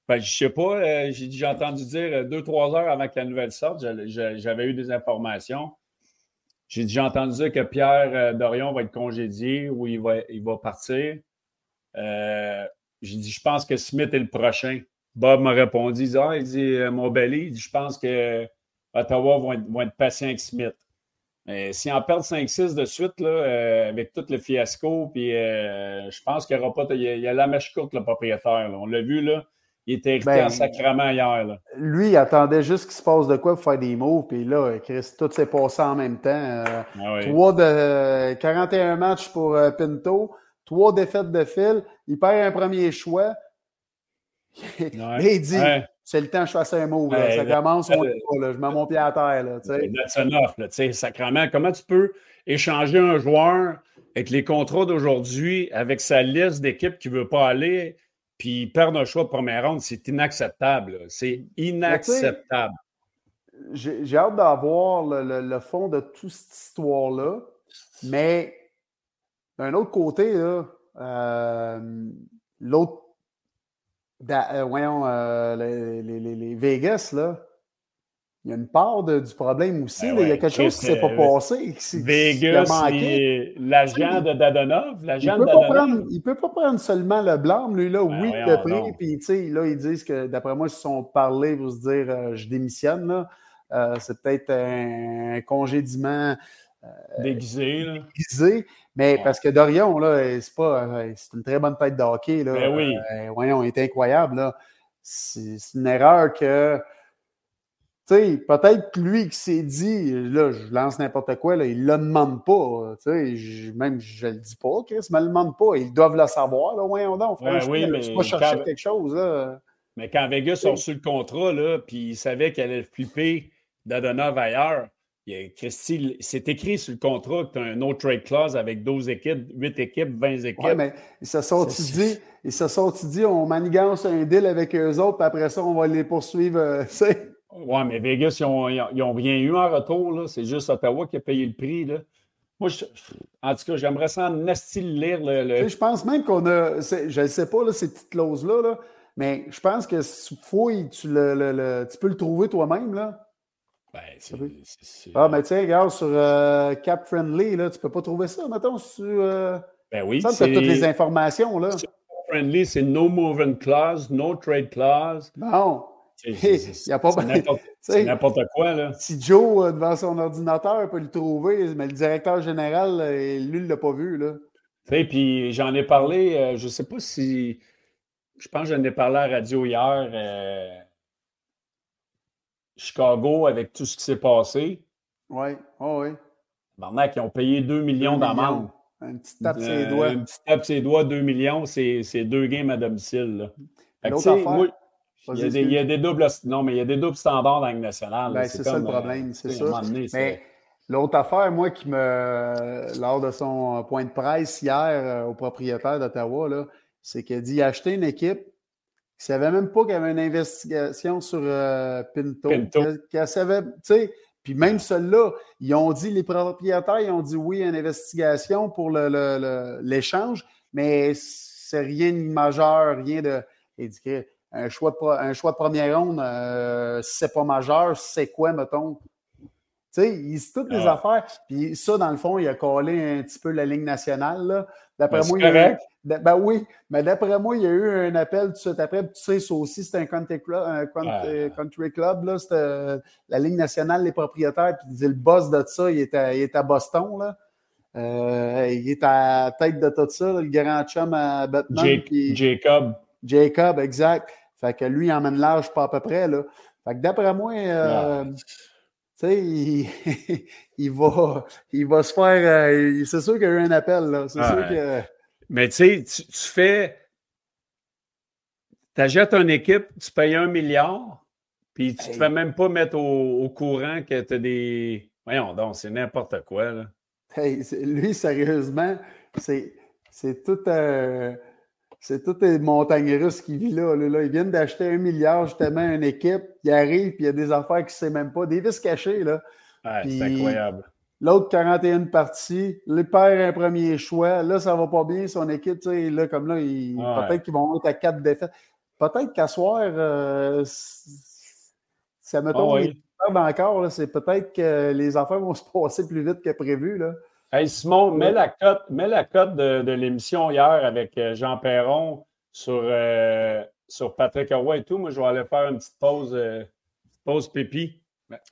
B: Ben, je sais pas. Euh, j'ai entendu dire euh, deux, trois heures avant que la nouvelle sorte, j'avais eu des informations. J'ai déjà entendu dire que Pierre euh, Dorion va être congédié ou il va, il va partir. j'ai dit, je pense que Smith est le prochain. Bob m'a répondu, il dit, ah, il dit mon belly, je pense que Ottawa vont être, vont être patients avec Smith. Mais si on perd 5-6 de suite, là, avec tout le fiasco, puis je pense qu'il n'y aura pas. Il y, a, la mèche courte, le propriétaire. On l'a vu, là. Il était irrité ben, en sacrement hier.
C: Lui, il attendait juste qu'il se passe de quoi pour faire des moves. Puis là, Chris, tout s'est passé en même temps. Euh, ah trois de 41 matchs pour euh, Pinto, trois défaites de fil. Il perd un premier choix. il dit c'est le temps que je fasse un move. ça commence, on là, je mets mon pied à terre. Là,
B: that's enough. Là, sacrement. Comment tu peux échanger un joueur avec les contrats d'aujourd'hui, avec sa liste d'équipes qui ne veut pas aller? Puis perdre un choix de première ronde, c'est inacceptable. C'est inacceptable.
C: J'ai hâte d'avoir le, fond de toute cette histoire-là. Mais d'un autre côté, euh, l'autre. Euh, voyons, euh, les, les, Vegas, là, il y a une part du problème aussi. Ben il y a quelque chose qui ne s'est pas passé.
B: Vegas, l'agent de Dadonov.
C: L'agent il ne peut pas prendre seulement le blâme. Lui, là, ben oui, le prix. Puis, là, ils disent que, d'après moi, ils se sont parlé pour se dire euh, je démissionne. Là. Euh, c'est peut-être un, congédiement.
B: Euh, déguisé.
C: Déguisé. Mais parce que Dorion, là, c'est pas. C'est une très bonne tête de hockey. Là.
B: Ben oui.
C: voyons, il est incroyable. C'est une erreur que tu sais, peut-être que lui qui s'est dit, là, je lance n'importe quoi, là, il ne le demande pas. Même je ne le dis pas, Chris, mais ne le demande pas. Ils doivent le savoir, là, voyons donc.
B: oui, mais
C: pas chercher quelque chose. Là.
B: Mais quand Vegas a reçu le contrat, là, puis il savait qu'elle allait flipper d'Adonov ailleurs, Christy, c'est écrit sur le contrat que tu as un no trade clause avec 12 équipes, 8 équipes, 20 équipes. Oui,
C: mais ils se sont dit, ils se sont dit, on manigance un deal avec eux autres, puis après ça, on va les poursuivre. Euh,
B: Oui, mais Vegas, ils n'ont rien eu en retour. C'est juste Ottawa qui a payé le prix. Là. Moi, en tout cas, j'aimerais ça en lire le.
C: Je pense même qu'on a. Je ne sais pas, là, ces petites clauses-là. Mais je pense que si tu fouilles, tu, le, tu peux le trouver toi-même, là.
B: Ben, c'est.
C: Ah, mais tiens, regarde, sur euh, Cap Friendly, là, tu peux pas trouver ça, mettons, sur. Euh...
B: Ben oui.
C: Ça, tu as toutes les informations, là.
B: Friendly, c'est no moving clause, no trade clause.
C: Non.
B: C'est n'importe quoi, là.
C: Si Joe, euh, devant son ordinateur, peut le trouver, mais le directeur général, lui, il ne l'a pas vu, là.
B: Puis j'en ai parlé, euh, je ne sais pas si. Je pense que j'en ai parlé à la radio hier. Euh, Chicago, avec tout ce qui s'est passé.
C: Oui, oh, oui.
B: Maintenant, ils ont payé 2 millions d'amende.
C: Un petit tape ses doigts.
B: Un petit tape ses doigts, 2 millions, c'est deux games à domicile.
C: L'autre affaire.
B: Il y, a des, il y, a des, doubles, non, mais il y a des doubles standards dans la nationale.
C: Ben, c'est ça le problème, c'est ça. mais l'autre affaire, moi, qui me, lors de son point de presse hier euh, au propriétaire d'Ottawa, c'est qu'il a dit acheter une équipe qui ne savait même pas qu'il y avait une investigation sur euh, Pinto.
B: Pinto.
C: Qu'elle savait, tu sais, puis même ceux-là, ils ont dit, les propriétaires, ils ont dit oui à une investigation pour l'échange, le, mais c'est rien de majeur, rien de. Dit un choix de, un choix de première ronde, euh, c'est pas majeur, c'est quoi, mettons? Tu sais, il dit toutes les ah. affaires. Puis ça, dans le fond, il a collé un petit peu la ligne nationale. D'après ben, moi, il a eu, ben oui, mais d'après moi, il y a eu un appel tout de suite après. Tu sais, ça aussi, c'était un country club. Un country, club là, c'était la ligne nationale, les propriétaires. Puis le boss de ça, il était, il était à Boston. Là. Euh, il est à la tête de tout ça, le grand chum à Batman.
B: Jacob.
C: Jacob, exact. Fait que lui, il emmène l'âge pas à peu près. Là. Fait que d'après moi, euh, tu sais, (laughs) il, va, il va se faire. Euh, c'est sûr qu'il y a eu un appel. Là. C'est sûr que.
B: Mais tu sais, tu fais. Tu achètes une équipe, tu payes un milliard, puis tu ne te fais même pas mettre au, courant que tu as des. Voyons donc, c'est n'importe quoi. Là.
C: Hey, lui, sérieusement, c'est, c'est tout un. C'est toutes les montagnes russes qui vit là, là, Ils viennent d'acheter un milliard justement à une équipe. Il arrive, puis il y a des affaires qu'il ne sait même pas. Des vis cachés, là.
B: c'est incroyable.
C: L'autre 41 parties, le père un premier choix. Là, ça va pas bien, son équipe, tu sais, là, comme là, peut-être qu'ils vont être à quatre défaites. Peut-être qu'à soir, euh, ça me tombe encore, c'est peut-être que les affaires vont se passer plus vite que prévu, là.
B: Hey Simon, mets la cote, mets la cote de, l'émission hier avec euh, Jean Perron sur, euh, sur Patrick Roy et tout. Moi, je vais aller faire une petite pause, euh, pause pépi.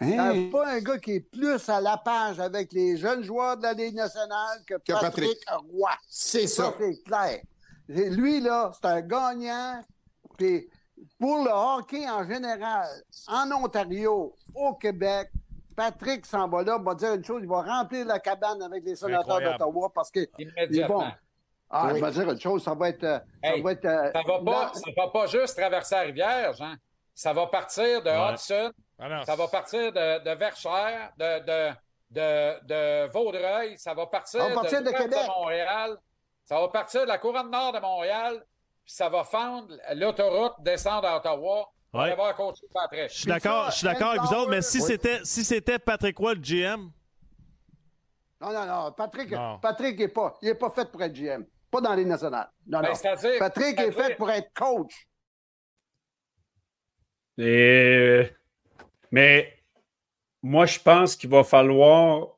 A: Hein? pas un gars qui est plus à la page avec les jeunes joueurs de la Ligue nationale que, Patrick, Roy.
D: C'est ça.
A: C'est clair. Lui, là, c'est un gagnant. Puis pour le hockey en général, en Ontario, au Québec, Patrick s'en va là, va dire une chose, il va remplir la cabane avec les sénateurs d'Ottawa parce que.
D: Immédiatement.
A: Ah, je vais dire une chose, ça va être. Euh,
D: ça, va
A: être euh,
D: ça, va pas, ça va pas juste traverser la rivière, Jean. Ça va partir de Hudson, ah ça va partir de, de Verchères, de, de, de, de, Vaudreuil, ça va partir,
A: va partir de, Québec.
D: de Montréal, ça va partir de la couronne nord de Montréal, puis ça va fendre l'autoroute, descendre à Ottawa,
E: je suis d'accord, je suis d'accord avec vous autres, mais si c'était si c'était Patrick Roy le GM.
A: Non, non, non. Patrick, Patrick n'est pas, il est pas fait pour être GM. Pas dans les nationales. Non, ben, non. Patrick est fait pour être coach.
B: Et... Mais moi, je pense qu'il va falloir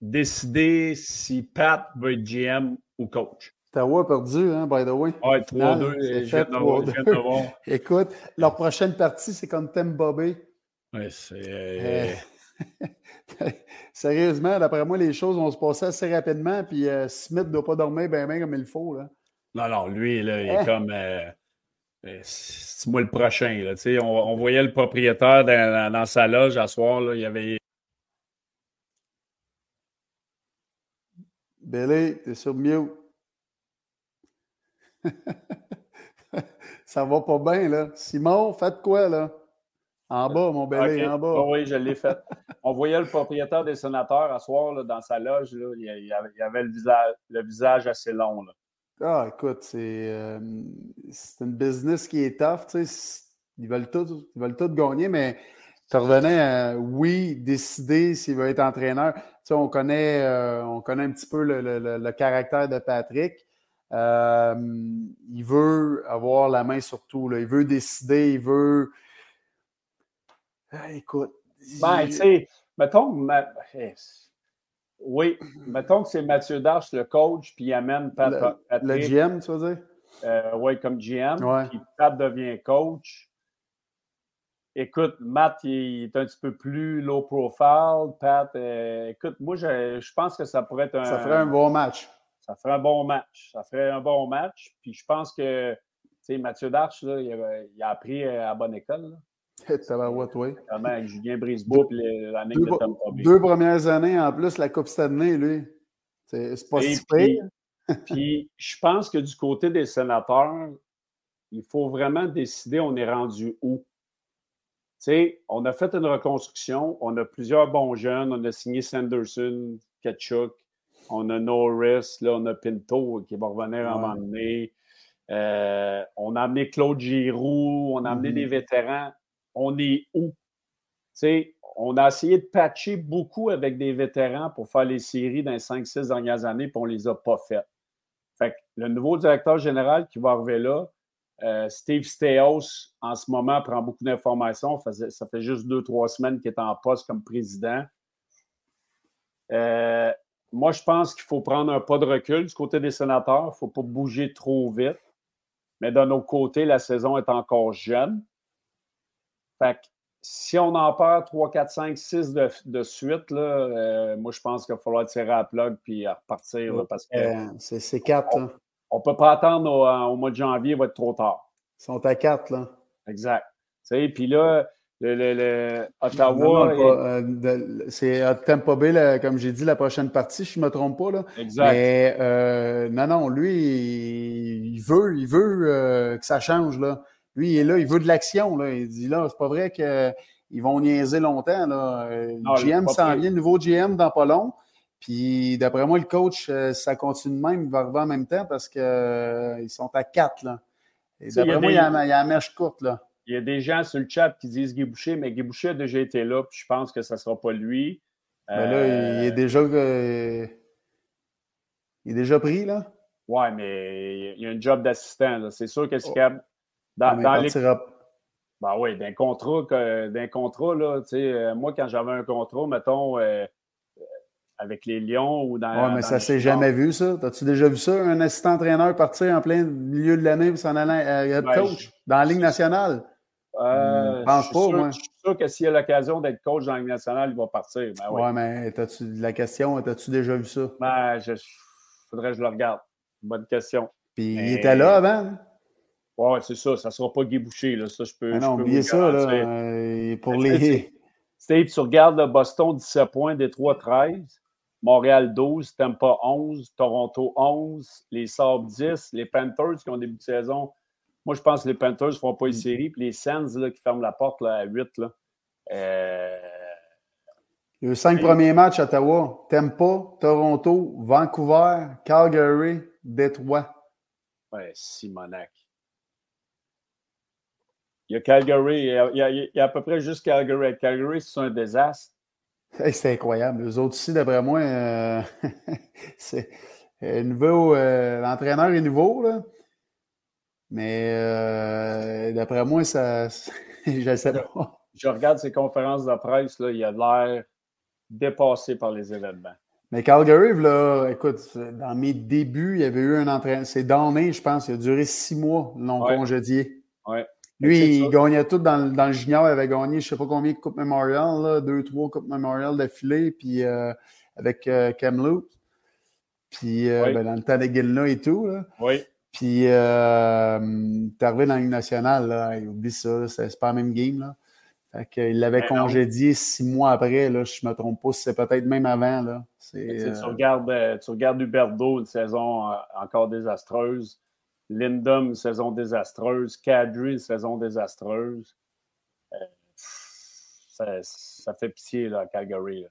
B: décider si Pat veut être GM ou coach.
C: Ottawa a perdu, hein, by the way.
B: Ouais, 3-2. (laughs)
C: Écoute, leur prochaine partie, c'est contre Tampa Bay.
B: Ouais, c'est.
C: Euh, (laughs) sérieusement, d'après moi, les choses vont se passer assez rapidement. Puis euh, Smith ne doit pas dormir bien, bien comme il faut. Là.
B: Non, non, lui, là, il est eh. comme. Euh, c'est moi le prochain. Là, on, on voyait le propriétaire dans, dans, sa loge à soir. Là, il y avait.
C: Billy, t'es sur mute. (laughs) ça va pas bien, là. Simon, faites quoi, là? En bas, mon bébé, en bas.
B: oui, je l'ai fait. On voyait le propriétaire des sénateurs à soir là, dans sa loge. Là, il, avait, le, visage, le visage assez long. Là.
C: Ah, écoute, c'est euh, une business qui est tough. Tu sais, ils, veulent tout, ils veulent tout gagner, mais tu revenais à, oui, décider s'il veut être entraîneur. Tu sais, on, connaît, euh, on connaît un petit peu le, le, le caractère de Patrick. Euh, il veut avoir la main sur tout. Là. Il veut décider, il veut. Ah, écoute.
B: Ben, tu sais, mettons, eh, oui, mettons que c'est Mathieu Darche, le coach, puis il amène
C: Pat, le, le GM, tu veux dire?
B: Euh, oui, comme GM. Puis Pat devient coach. Écoute, Matt, il est un petit peu plus low profile. Pat, euh, écoute, moi, je, je, pense que ça pourrait être un.
C: Ça ferait un bon match.
B: Ça ferait un bon match. Ça ferait un bon match. Puis je pense que, Mathieu Darche, là, il, a, il, a, appris à bonne école.
C: Ça va, ouais, toi.
B: avec Julien Brisebois et l'année
C: de Tom Deux premières années en plus, la Coupe Stanley, lui. C'est pas si
B: puis, (laughs) puis, je pense que du côté des sénateurs, il faut vraiment décider on est rendu où. On a fait une reconstruction, on a plusieurs bons jeunes, on a signé Sanderson, Ketchuk, on a Norris, là, on a Pinto qui va revenir à un moment donné. Euh, on a amené Claude Giroux, on a amené des mm-hmm. vétérans. On est où? on a essayé de patcher beaucoup avec des vétérans pour faire les séries dans les 5-6 dernières années, puis on ne les a pas faites. Fait que le nouveau directeur général qui va arriver là, euh, Steve Steos, en ce moment, prend beaucoup d'informations. Ça fait juste deux, trois semaines qu'il est en poste comme président. Euh, moi, je pense qu'il faut prendre un pas de recul du côté des sénateurs. Il ne faut pas bouger trop vite. Mais d'un autre côté, la saison est encore jeune. Fait que si on en perd 3, 4, 5, 6 de, de suite, là, euh, moi, je pense qu'il va falloir tirer à la plug puis repartir. parce que
C: c'est 4.
B: On ne peut pas attendre au, mois de janvier, il va être trop tard.
C: Ils sont à 4. Là.
B: Exact. Puis là, le, Ottawa.
C: Euh, c'est à Tampa Bay, comme j'ai dit, la prochaine partie, je ne me trompe pas. Là.
B: Exact.
C: Mais euh, non, non, lui, il veut, il veut euh, que ça change. Là. Lui, il est là, il veut de l'action. Là. Il dit là, c'est pas vrai qu'ils vont niaiser longtemps. Là. Le GM s'en vient, nouveau GM dans pas long. Puis d'après moi, le coach, ça continue de même, il va arriver en même temps parce qu'ils sont à quatre. Là. Et d'après moi, il y, a, il y a la mèche courte. Là.
B: Il y a des gens sur le chat qui disent Guy Boucher, mais Guy Boucher a déjà été là, puis je pense que ça ne sera pas lui.
C: Mais là, il est euh, déjà. Euh, il est déjà pris, là?
B: Oui, mais il y a un job d'assistant. C'est sûr que c'est oh. capable. Dans, dans les... Ben oui, d'un contrat, d'un contrat, là, tu sais, euh, moi, quand j'avais un contrat, mettons, avec les Lions ou dans.
C: Oui, mais ça s'est jamais vu, ça. As-tu déjà vu ça, un assistant entraîneur partir en plein milieu de l'année pour s'en aller à head coach dans la Ligue nationale?
B: Euh, je pense pas, moi. Je suis sûr que s'il a l'occasion d'être coach dans la Ligue nationale, il va partir. Ben,
C: ouais. mais as-tu, la question, as-tu déjà vu ça?
B: Ben, je, faudrait que je le regarde. Bonne question.
C: Puis il était là avant?
B: Oui, c'est ça. Ça ne sera pas Guy Boucher. Là. Ça, je peux.
C: Mais non, oubliez ça. Là, euh, pour (laughs) les.
B: Steve, tu regardes le Boston 17 points, Détroit 13, Montréal 12, Tampa 11, Toronto 11, les Sabres 10, les Panthers qui ont début de saison moi, je pense que les Panthers ne feront pas une mm. série. Puis les Sands là, qui ferment la porte là, à 8. Là, euh...
C: Les cinq premiers matchs à Ottawa Tampa, Toronto, Vancouver, Calgary, Détroit?
B: Ouais, Simonac. Il y a Calgary, il y a, il y a, à peu près juste Calgary. Calgary, c'est un désastre.
C: c'est incroyable. Les autres aussi, d'après moi, euh, (laughs) c'est nouveau. Euh, l'entraîneur est nouveau. Là. Mais euh, d'après moi, ça, (laughs) je sais pas.
B: Je regarde ces conférences de presse, là, il a l'air dépassé par les événements.
C: Mais Calgary, là, écoute, dans mes débuts, il y avait eu un entraîneur. C'est Donné, je pense, il a duré six mois, non congédié.
B: Ouais.
C: Lui, il gagnait tout dans, dans, le junior. Il avait gagné, je ne sais pas combien de Coupe Memorial, là, deux, trois Coupes Memorial d'affilée, puis euh, avec euh, Puis euh, ben, dans le temps de et tout. Là.
B: Oui.
C: Puis, euh, t'es arrivé dans la Ligue nationale, là, il oublie ça, c'est pas la même game. Là. Fait qu'il l'avait congédié six mois après, là, je me trompe pas, c'est peut-être même avant. Là.
B: Euh... Tu, regardes, euh, tu regardes Huberdo, une saison euh, encore désastreuse. Lindum, une saison désastreuse. Kadri, une saison désastreuse. Euh, ça, ça, fait pitié là, à Calgary. Là.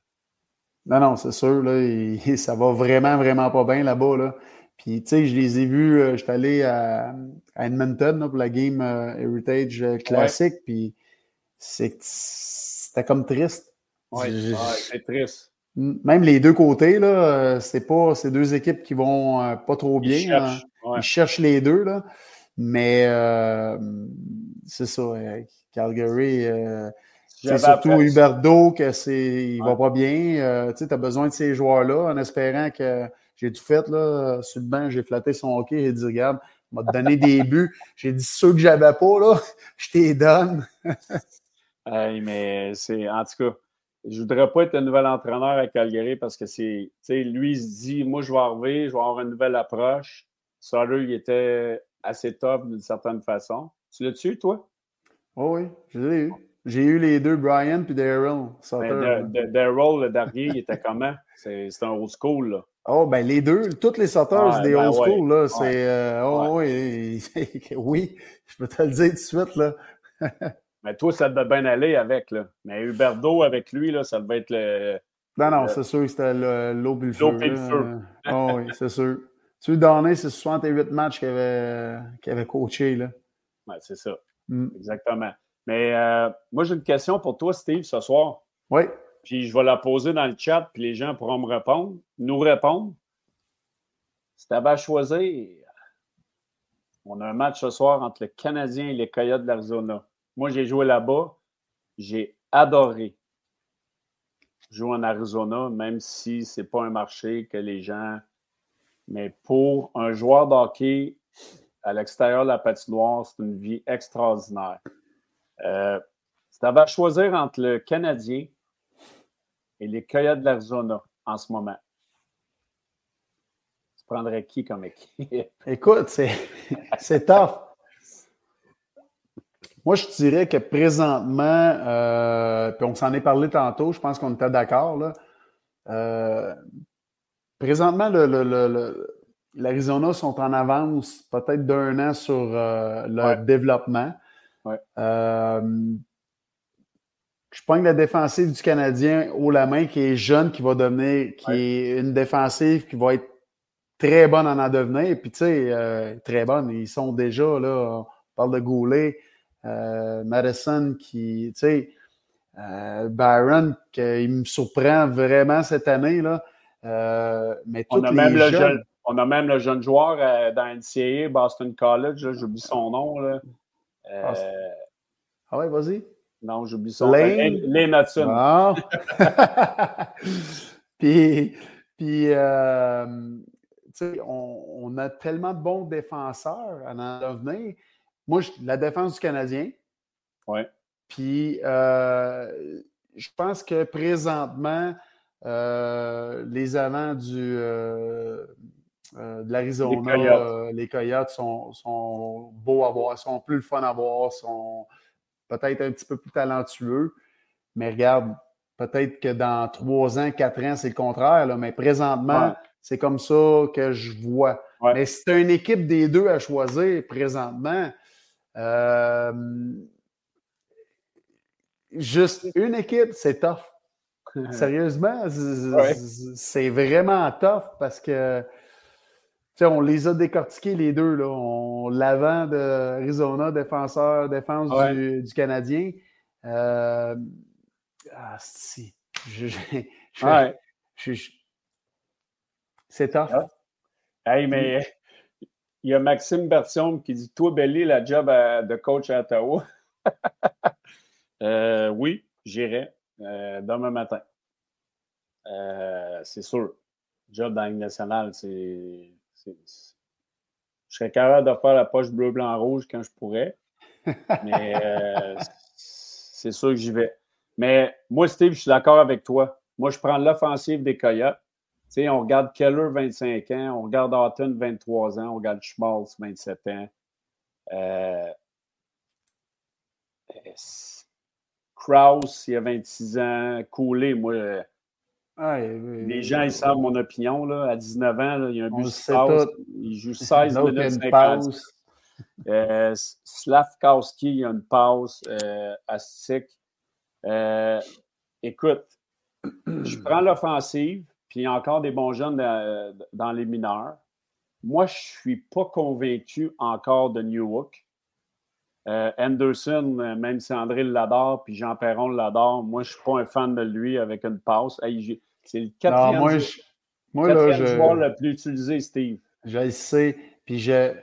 C: Non, non, c'est sûr. Là, (laughs) ça va vraiment, vraiment pas bien là-bas. Là. Puis, tu sais, je les ai vus, euh, je suis allé à, Edmonton pour la game euh, Heritage euh, classique, puis c'était comme triste.
B: Oui, c'est triste.
C: Même les deux côtés, là, c'est pas ces deux équipes qui vont pas trop bien. Hein. Ils cherchent, les deux, là. Mais c'est ça. Calgary, c'est surtout Huberdo que c'est, il va pas bien. tu as besoin de ces joueurs-là en espérant que j'ai tout fait là, sur le banc, j'ai flatté son hockey et dit regarde, m'a donné des (laughs) buts. J'ai dit ceux que j'avais pas, là, (laughs) je t'ai donne. (laughs)
B: mais c'est. En tout cas, je voudrais pas être un nouvel entraîneur à Calgary parce que c'est. Tu sais, lui, il se dit Moi, je vais arriver, je vais avoir une nouvelle approche. Sutter, il était assez top d'une certaine façon. Tu l'as tué, toi?
C: Oh oui, je l'ai eu. J'ai eu les deux, Brian puis Daryl.
B: Daryl, le dernier, il était comment? (laughs) C'est un old school, là.
C: Oh, ben les deux, toutes les sauteurs des ben old school, là, c'est. Euh, oh, oui, (laughs) oui, je peux te le dire tout de suite, là. (laughs)
B: Mais toi, ça devait bien aller avec, là. Mais Huberdo, avec lui, là, ça devait être le.
C: Non, non, c'est sûr que c'était l'eau le feu. L'eau le feu. oh, oui, c'est sûr. Tu donné, c'est 68 matchs qu'il avait, qu avait coaché, là?
B: Oui, c'est ça. Mm. Exactement. Mais euh, moi, j'ai une question pour toi, Steve, ce soir.
C: Oui
B: puis je vais la poser dans le chat, puis les gens pourront me répondre, nous répondre. Si tu avais à choisir, on a un match ce soir entre le Canadien et les Coyotes de l'Arizona. Moi, j'ai joué là-bas. J'ai adoré jouer en Arizona, même si ce n'est pas un marché que les gens. Mais pour un joueur de hockey à l'extérieur de la patinoire, c'est une vie extraordinaire. Euh, si tu avais à choisir entre le Canadien et les Coyotes de l'Arizona en ce moment. Tu prendrais qui comme équipe? (laughs)
C: Écoute, (laughs) c'est tough. Moi, je dirais que présentement, euh, puis on s'en est parlé tantôt, je pense qu'on était d'accord. Là. Euh, présentement, l'Arizona sont en avance peut-être d'un an sur euh, le développement.
B: Ouais.
C: Je que la défensive du Canadien haut la main qui est jeune, qui va devenir, qui est une défensive qui va être très bonne en en devenir. Puis, tu sais, euh, très bonne. Ils sont déjà, là, on parle de Goulet, euh, Madison qui, tu sais, euh, Byron, qui me surprend vraiment cette année, là. mais on a, même
B: le jeune, on a même le jeune joueur dans NCAA, Boston College, j'oublie son nom, là.
C: Ah ouais, vas-y.
B: Non, j'oublie son Lane, Lane Hudson. Ah.
C: puis, puis euh, on, on, a tellement de bons défenseurs à en devenir. Moi, la défense du Canadien.
B: Oui.
C: Puis, euh, je pense que présentement, euh, les avants du, de l'Arizona, les, Coyotes, sont, sont beaux à voir, sont plus le fun à voir, sont peut-être un petit peu plus talentueux. Mais regarde, peut-être que dans trois ans, quatre ans, c'est le contraire. Là, mais présentement, c'est comme ça que je vois. Mais si tu une équipe des deux à choisir présentement, euh, juste une équipe, c'est tough. (laughs) Sérieusement, c'est vraiment tough parce que on les a décortiqués les deux. Là. On, l'avant d'Arizona, défenseur, défense du, Canadien. Euh, ah, si. (laughs) c'est tough.
B: Hey, mais il y a Maxime Bertium qui dit Toi, Belly, la job de coach à Ottawa. (laughs) Euh, oui, j'irai euh, demain matin. c'est sûr. Job dans la nationale, c'est je serais capable de faire la poche bleu, blanc, rouge quand je pourrais. (laughs) Mais euh, c'est sûr que j'y vais. Mais moi, Steve, je suis d'accord avec toi. Moi, je prends l'offensive des Coyotes. Tu sais, on regarde Keller, 25 ans, on regarde Houghton, 23 ans, on regarde Schmaltz, 27 ans. Euh, Kraus, il a 26 ans. Cooley, moi, les gens, ils savent mon opinion. Là. À 19 ans, il y a un but de Il joue 16 minutes 50. Euh, Slavkowski, il y a une pause. Euh, Astic. Euh, écoute, je (clears throat) prends l'offensive, puis il y a encore des bons jeunes dans les mineurs. Moi, je ne suis pas convaincu encore de Newhook. Euh, Anderson, même si André l'adore, puis Jean Perron l'adore, moi, je ne suis pas un fan de lui avec une passe. C'est le quatrième,
C: moi, moi, là, je...
B: joueur le plus utilisé, Steve.
C: Je le sais. Puis je,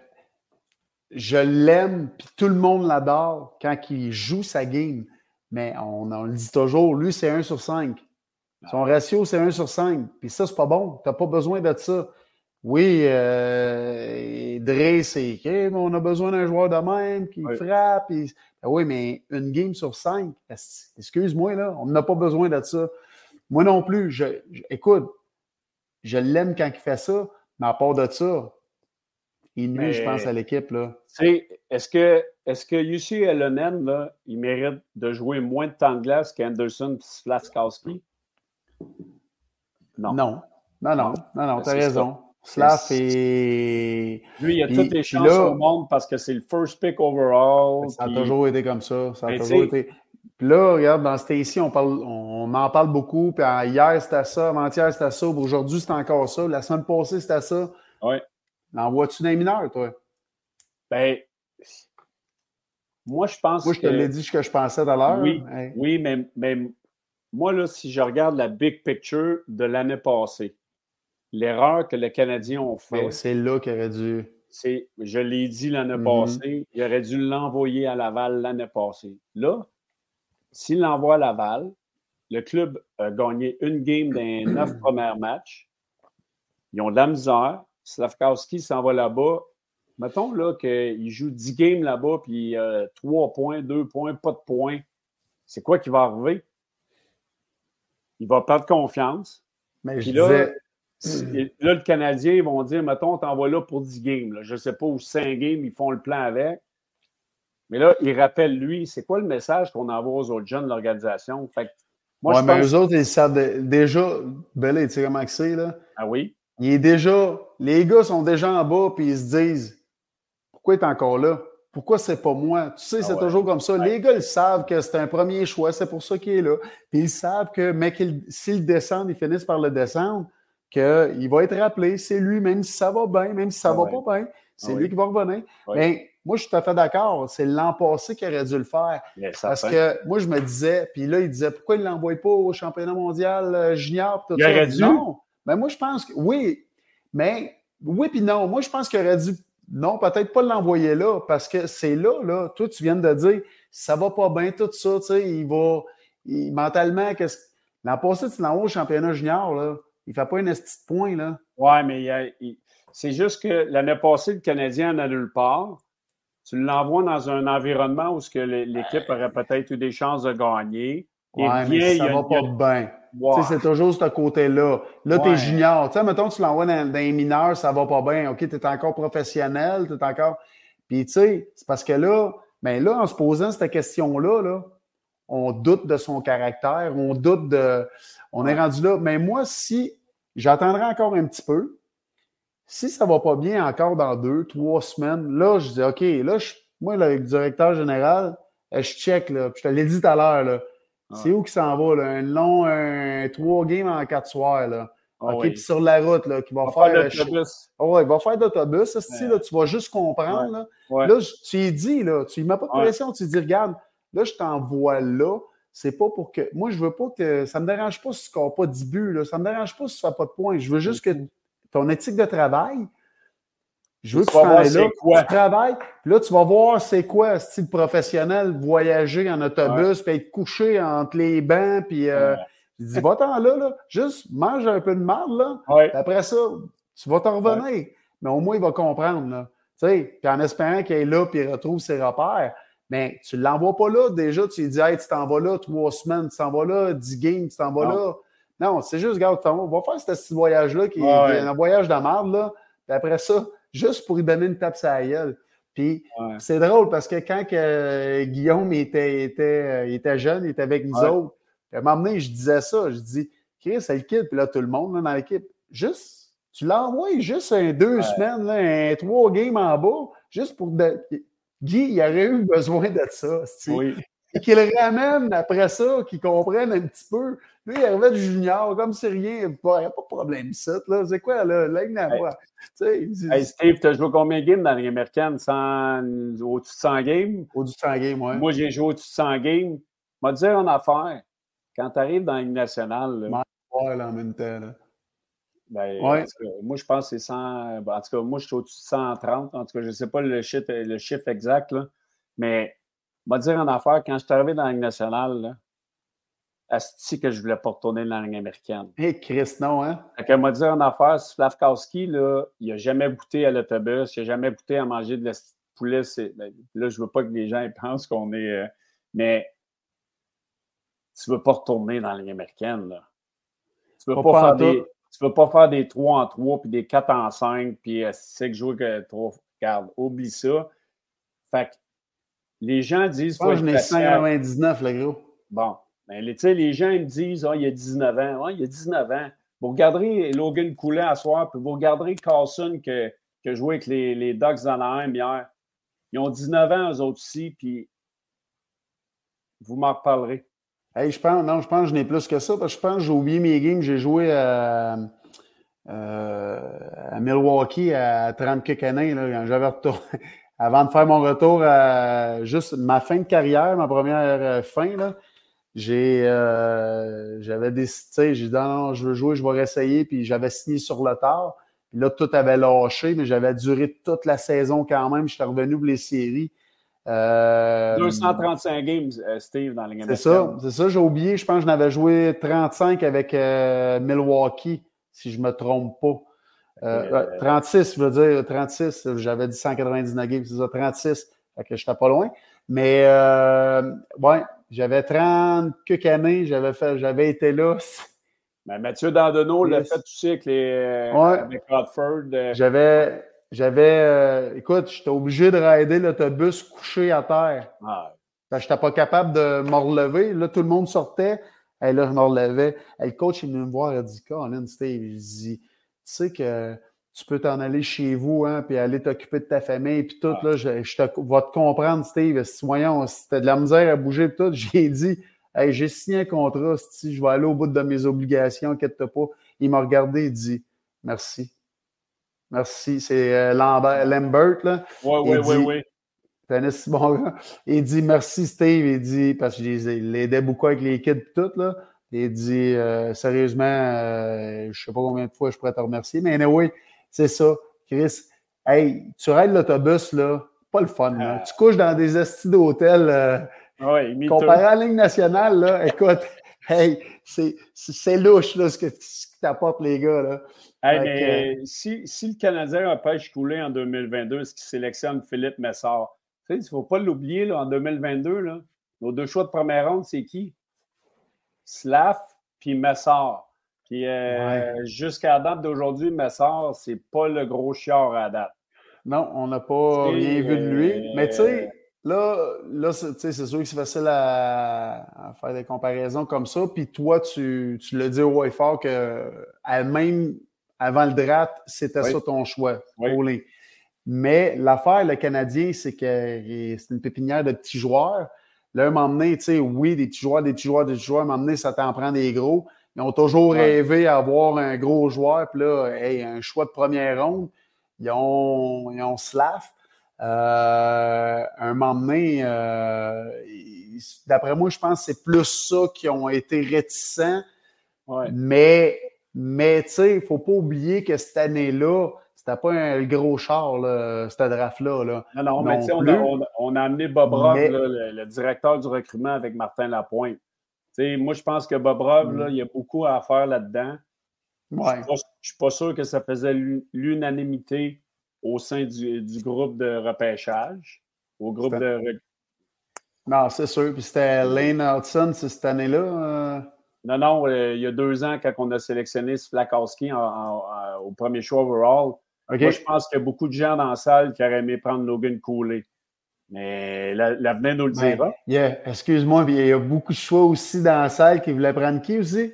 C: je l'aime, puis tout le monde l'adore quand il joue sa game. Mais on, le dit toujours, lui, c'est 1 sur 5. Son ratio, c'est 1 sur 5. Puis ça, c'est pas bon. Tu n'as pas besoin de ça. Oui, euh, Dre, c'est OK, on a besoin d'un joueur de même qui frappe. Ben oui, mais une game sur 5, excuse-moi, là, on n'a pas besoin de ça. Moi non plus. Je, écoute, je l'aime quand il fait ça, mais à part de ça, il nuit, je pense, à l'équipe.
B: Est-ce que, est-ce que UC là, il mérite de jouer moins de temps de glace qu'Anderson et Slaskowski?
C: Non. Non. Non, non, non, non, t'as raison. Slav et.
B: Lui, il a toutes les chances au monde parce que c'est le first pick overall.
C: Ça a toujours été comme ça. Ça a toujours été. Puis là, regarde, dans Stacy, on, parle, on en parle beaucoup. Puis hier, c'était ça. Avant-hier, c'était ça. Aujourd'hui, c'est encore ça. La semaine passée, c'était ça.
B: Oui.
C: L'envoies-tu d'un mineur, toi?
B: Ben, moi, je pense
C: Moi, je te l'ai dit ce que je pensais tout à l'heure.
B: Oui, oui mais, mais moi, là, si je regarde la big picture de l'année passée, l'erreur que les Canadiens ont ben, fait.
C: c'est là qu'il aurait dû.
B: C'est, je l'ai dit l'année mm-hmm. passée, il aurait dû l'envoyer à Laval l'année passée. Là, s'il l'envoie à Laval, le club a gagné une game dans les neuf (clears throat) premiers matchs. Ils ont de la misère. Slavkowski s'en va là-bas. Mettons là, qu'il joue 10 games là-bas, puis euh, 3 points, 2 points, pas de points. C'est quoi qui va arriver? Il va perdre confiance.
C: Mais je là,
B: disais... là, le Canadien, ils vont dire, mettons, on t'envoie là pour 10 games. Je ne sais pas où 5 games, ils font le plan avec. Mais là, il rappelle, lui, c'est quoi le message qu'on envoie aux autres jeunes de l'organisation? Fait
C: moi, ouais, je mais eux autres, ils savent déjà. Là, tu sais comment c'est, là?
B: Ah oui?
C: Il est déjà. Les gars sont déjà en bas, puis ils se disent Pourquoi est encore là? Pourquoi c'est pas moi? Tu sais, c'est ah toujours comme ça. Les gars, ils savent que c'est un premier choix, c'est pour ça qu'il est là. Puis ils savent que, mais s'ils descendent, ils finissent par le descendre, qu'il va être rappelé, c'est lui, même si ça va bien, même si ça ah va pas bien, c'est lui qui va revenir. Mais moi, je suis tout à fait d'accord. C'est l'an passé qu'il aurait dû le faire. parce que moi, je me disais, puis là, il disait pourquoi il ne l'envoie pas au championnat mondial euh, junior?
B: Tout il aurait dû.
C: Non. Mais moi, je pense que oui. Mais oui, puis non. Moi, je pense qu'il aurait dû. Non, peut-être pas l'envoyer là, parce que c'est là, là. Toi, tu viens de dire, ça va pas bien, tout ça, tu sais, il va. mentalement, qu'est-ce. L'an passé, tu l'envoies au championnat junior, là. Il fait pas une petite point, là.
B: Ouais, mais c'est juste que l'année passée, le Canadien en a nulle part tu l'envoies dans un environnement où l'équipe aurait peut-être eu des chances de gagner.
C: Et mais ça va pas bien. C'est toujours ce côté-là. Là, tu es junior. sais, mettons, tu l'envoies dans, dans, les mineurs, ça va pas bien. OK, tu es encore professionnel, tu es encore. Puis, tu sais, c'est parce que là, ben là, en se posant cette question-là, là, on doute de son caractère, on doute de. On est rendu là. Mais moi, si j'attendrai encore un petit peu, si ça ne va pas bien encore dans deux, trois semaines, là, je dis OK, là, moi, le directeur général, euh, je check, là, je te l'ai dit tout à l'heure, C'est où qui s'en va, là? Un long, un, trois games en quatre soirs, là. Ah OK, puis sur la route, là, qui va, faire. Oh, il va faire d'autobus. là, tu vas juste comprendre, là. Là, tu lui dis, là, tu ne mets pas de pression, tu dis, regarde, là, je t'envoie là. C'est pas pour que. Moi, je veux pas que. Ça me dérange pas si tu scores pas 10 buts, là. Ça me dérange pas si tu fais pas de points. Je veux juste que ton éthique de travail, je veux que tu là, tu travailles, puis là, tu vas voir c'est quoi, style professionnel, voyager en autobus, puis être couché entre les bancs, puis euh, je dis, va-t'en là, là, juste mange un peu de marde, là, après ça, tu vas t'en revenir. Mais au moins, il va comprendre, là. Tu sais, puis en espérant qu'il est là, puis il retrouve ses repères. Mais tu ne l'envoies pas là, déjà, tu lui dis, hey, tu t'en vas là trois semaines, tu t'en vas là, dix games, tu t'en vas là. Non, c'est juste, regarde, on va faire ce petit voyage-là, qui est un voyage de merde, là. Puis après ça, juste pour lui donner une tape sur la gueule. Puis c'est drôle parce que quand Guillaume était, était, était, jeune, il était avec nous autres, à un moment donné, je disais ça, je dis, Chris, c'est le kid, puis là, tout le monde dans l'équipe, juste, tu l'envoies juste un deux semaines, là, un trois games en bas, juste pour. Guy, il aurait eu besoin de ça. Oui. Et qu'il ramène après ça, qu'il comprenne un petit peu. Lui, il arrivait du junior, comme c'est rien, il n'y a pas de problème ça. C'est quoi, là? Là, il
B: hey. hey, Steve, tu as joué combien de games dans les américaines? Au-dessus de 100 games?
C: Au-dessus de 100 games, oui.
B: Moi, j'ai joué au-dessus de 100 games. Te dire une affaire. Quand tu arrives dans la Ligue nationale,
C: en même temps.
B: Ben, moi, je pense que c'est 100. Ben, en tout cas, moi, je suis au-dessus de 130. En tout cas, je ne sais pas le chiffre, le chiffre exact, là, mais on va dire en affaire, quand je suis arrivé dans la Ligue nationale, Asti que je voulais pas retourner dans la ligne américaine.
C: Hé, hey, Chris, non, hein?
B: Fait m'a dit en affaire, Slavkowski, là, il n'a jamais goûté à l'autobus, il n'a jamais goûté à manger de la poulet. Ben, là, je veux pas que les gens (laughs) pensent qu'on est. Euh, mais tu veux pas retourner dans la ligne américaine, là. Tu veux pas, faire des. Tu veux pas faire des 3 en 3 puis des 4 en 5 puis c'est que jouer que 3. Regarde, oublie ça. Fait que les gens disent.
C: Moi, je n'ai 5,99, le gros.
B: Bon. Ben, les gens me disent ah, il y a 19 ans. Il y a 19 ans. Vous regarderez Logan Coulet à soir, puis vous regarderez Carlson que, que jouait avec les, les Ducks d'Anaheim hier. Ils ont 19 ans, eux autres aussi, puis vous m'en reparlerez.
C: Je pense, non, je pense que je n'ai plus que ça, parce que je pense que j'ai oublié mes games. J'ai joué à, euh, Milwaukee à 30 quelques quand j'avais. (laughs) Avant de faire mon retour à juste ma fin de carrière, ma première euh, fin, là, j'ai, euh, j'avais décidé, j'ai dit non, non, je veux jouer, je vais réessayer, puis j'avais signé sur le tard. Puis là, tout avait lâché, mais j'avais duré toute la saison quand même. J'étais revenu pour les séries.
B: 235 euh, games, euh, Steve, dans les
C: C'est ça, c'est ça, j'ai oublié. Je pense que j'en avais joué 35 avec Milwaukee, si je ne me trompe pas. 36, je veux dire, 36. J'avais dit 199 games, c'est ça, 36. Fait que j'étais pas loin. Mais, ouais, j'avais 30 quelques années, j'avais fait, j'avais été là.
B: Mais Mathieu Dandonneau l'a fait aussi avec les ouais. avec euh.
C: J'avais, j'avais, euh, écoute, j'étais obligé de rider l'autobus couché à terre. Ah. Je n'étais pas capable de me relever. Là, tout le monde sortait. Et là, je me relevais. le coach, il venait me voir, il a dit, Colin, Steve, il dit, tu sais que tu peux t'en aller chez vous, hein, puis aller t'occuper de ta famille, puis tout, là, je, je te, vais te comprendre, Steve. Si, voyons, si t'as de la misère à bouger, puis tout, (laughs) j'ai dit, hey, j'ai signé un contrat, si je vais aller au bout de mes obligations, inquiète-toi pas. Il m'a regardé, il dit, merci. Merci. C'est euh, Lambert, Lambert, là.
B: Oui, oui, oui, oui.
C: si bon gars. Il dit, merci, Steve. Il dit, parce qu'il l'aidait beaucoup avec les kids, puis tout, là. Il dit, euh, sérieusement, euh, je sais pas combien de fois je pourrais te remercier, mais anyway, c'est ça. Chris, hey, tu raides l'autobus, là, pas le fun. Là. Tu couches dans des estis d'hôtel. Euh, comparé à la ligne nationale, là, écoute, (laughs) hey, c'est louche là, ce que, ce t'apporte les gars. Là.
B: Hey, mais si, si, le Canadien a pêche coulé en 2022, est-ce qu'il sélectionne Philippe Messard? Tu sais, il ne faut pas l'oublier, en 2022, là, nos deux choix de première ronde, c'est qui? Slav puis Messard. Puis euh, jusqu'à la date d'aujourd'hui, Messard, c'est pas le gros chiard à date.
C: Non, on n'a pas rien vu de lui. Euh, Mais tu sais, là, là c'est sûr que c'est facile à, faire des comparaisons comme ça. Puis toi, tu, tu le dis au fort que même avant le draft, c'était ça ton choix. Mais l'affaire, le Canadien, c'est que c'est une pépinière de petits joueurs. Là, un moment donné, tu sais, oui, des petits joueurs, des petits joueurs, des petits joueurs, un moment donné, ça t'en prend des gros. Ils ont toujours rêvé d'avoir un gros joueur. Puis là, hey, un choix de première ronde, ils ont, ils ont Slav. Euh, un moment donné, euh, d'après moi, je pense que c'est plus ça qui ont été réticents. Mais, mais tu sais, il ne faut pas oublier que cette année-là, c'était pas un gros char, là, cette draft-là. Là,
B: non, non, mais on a, on, a, amené Bob Rock, le, le, directeur du recrutement, avec Martin Lapointe moi, je pense que Bob Rob, mm. il y a beaucoup à faire là-dedans.
C: Ouais.
B: Je ne suis pas sûr que ça faisait l'unanimité au sein du, groupe de repêchage, au groupe de.
C: Non, c'est sûr. Puis c'était Lane Hudson cette année-là. Euh?
B: Non, non, euh, il y a deux ans, quand on a sélectionné Flakowski au premier choix overall, moi, je pense qu'il y a beaucoup de gens dans la salle qui auraient aimé prendre Logan Cooley. Mais l'avenir nous le dira.
C: Excuse-moi, il y a beaucoup de choix aussi dans la salle qui voulaient prendre qui aussi?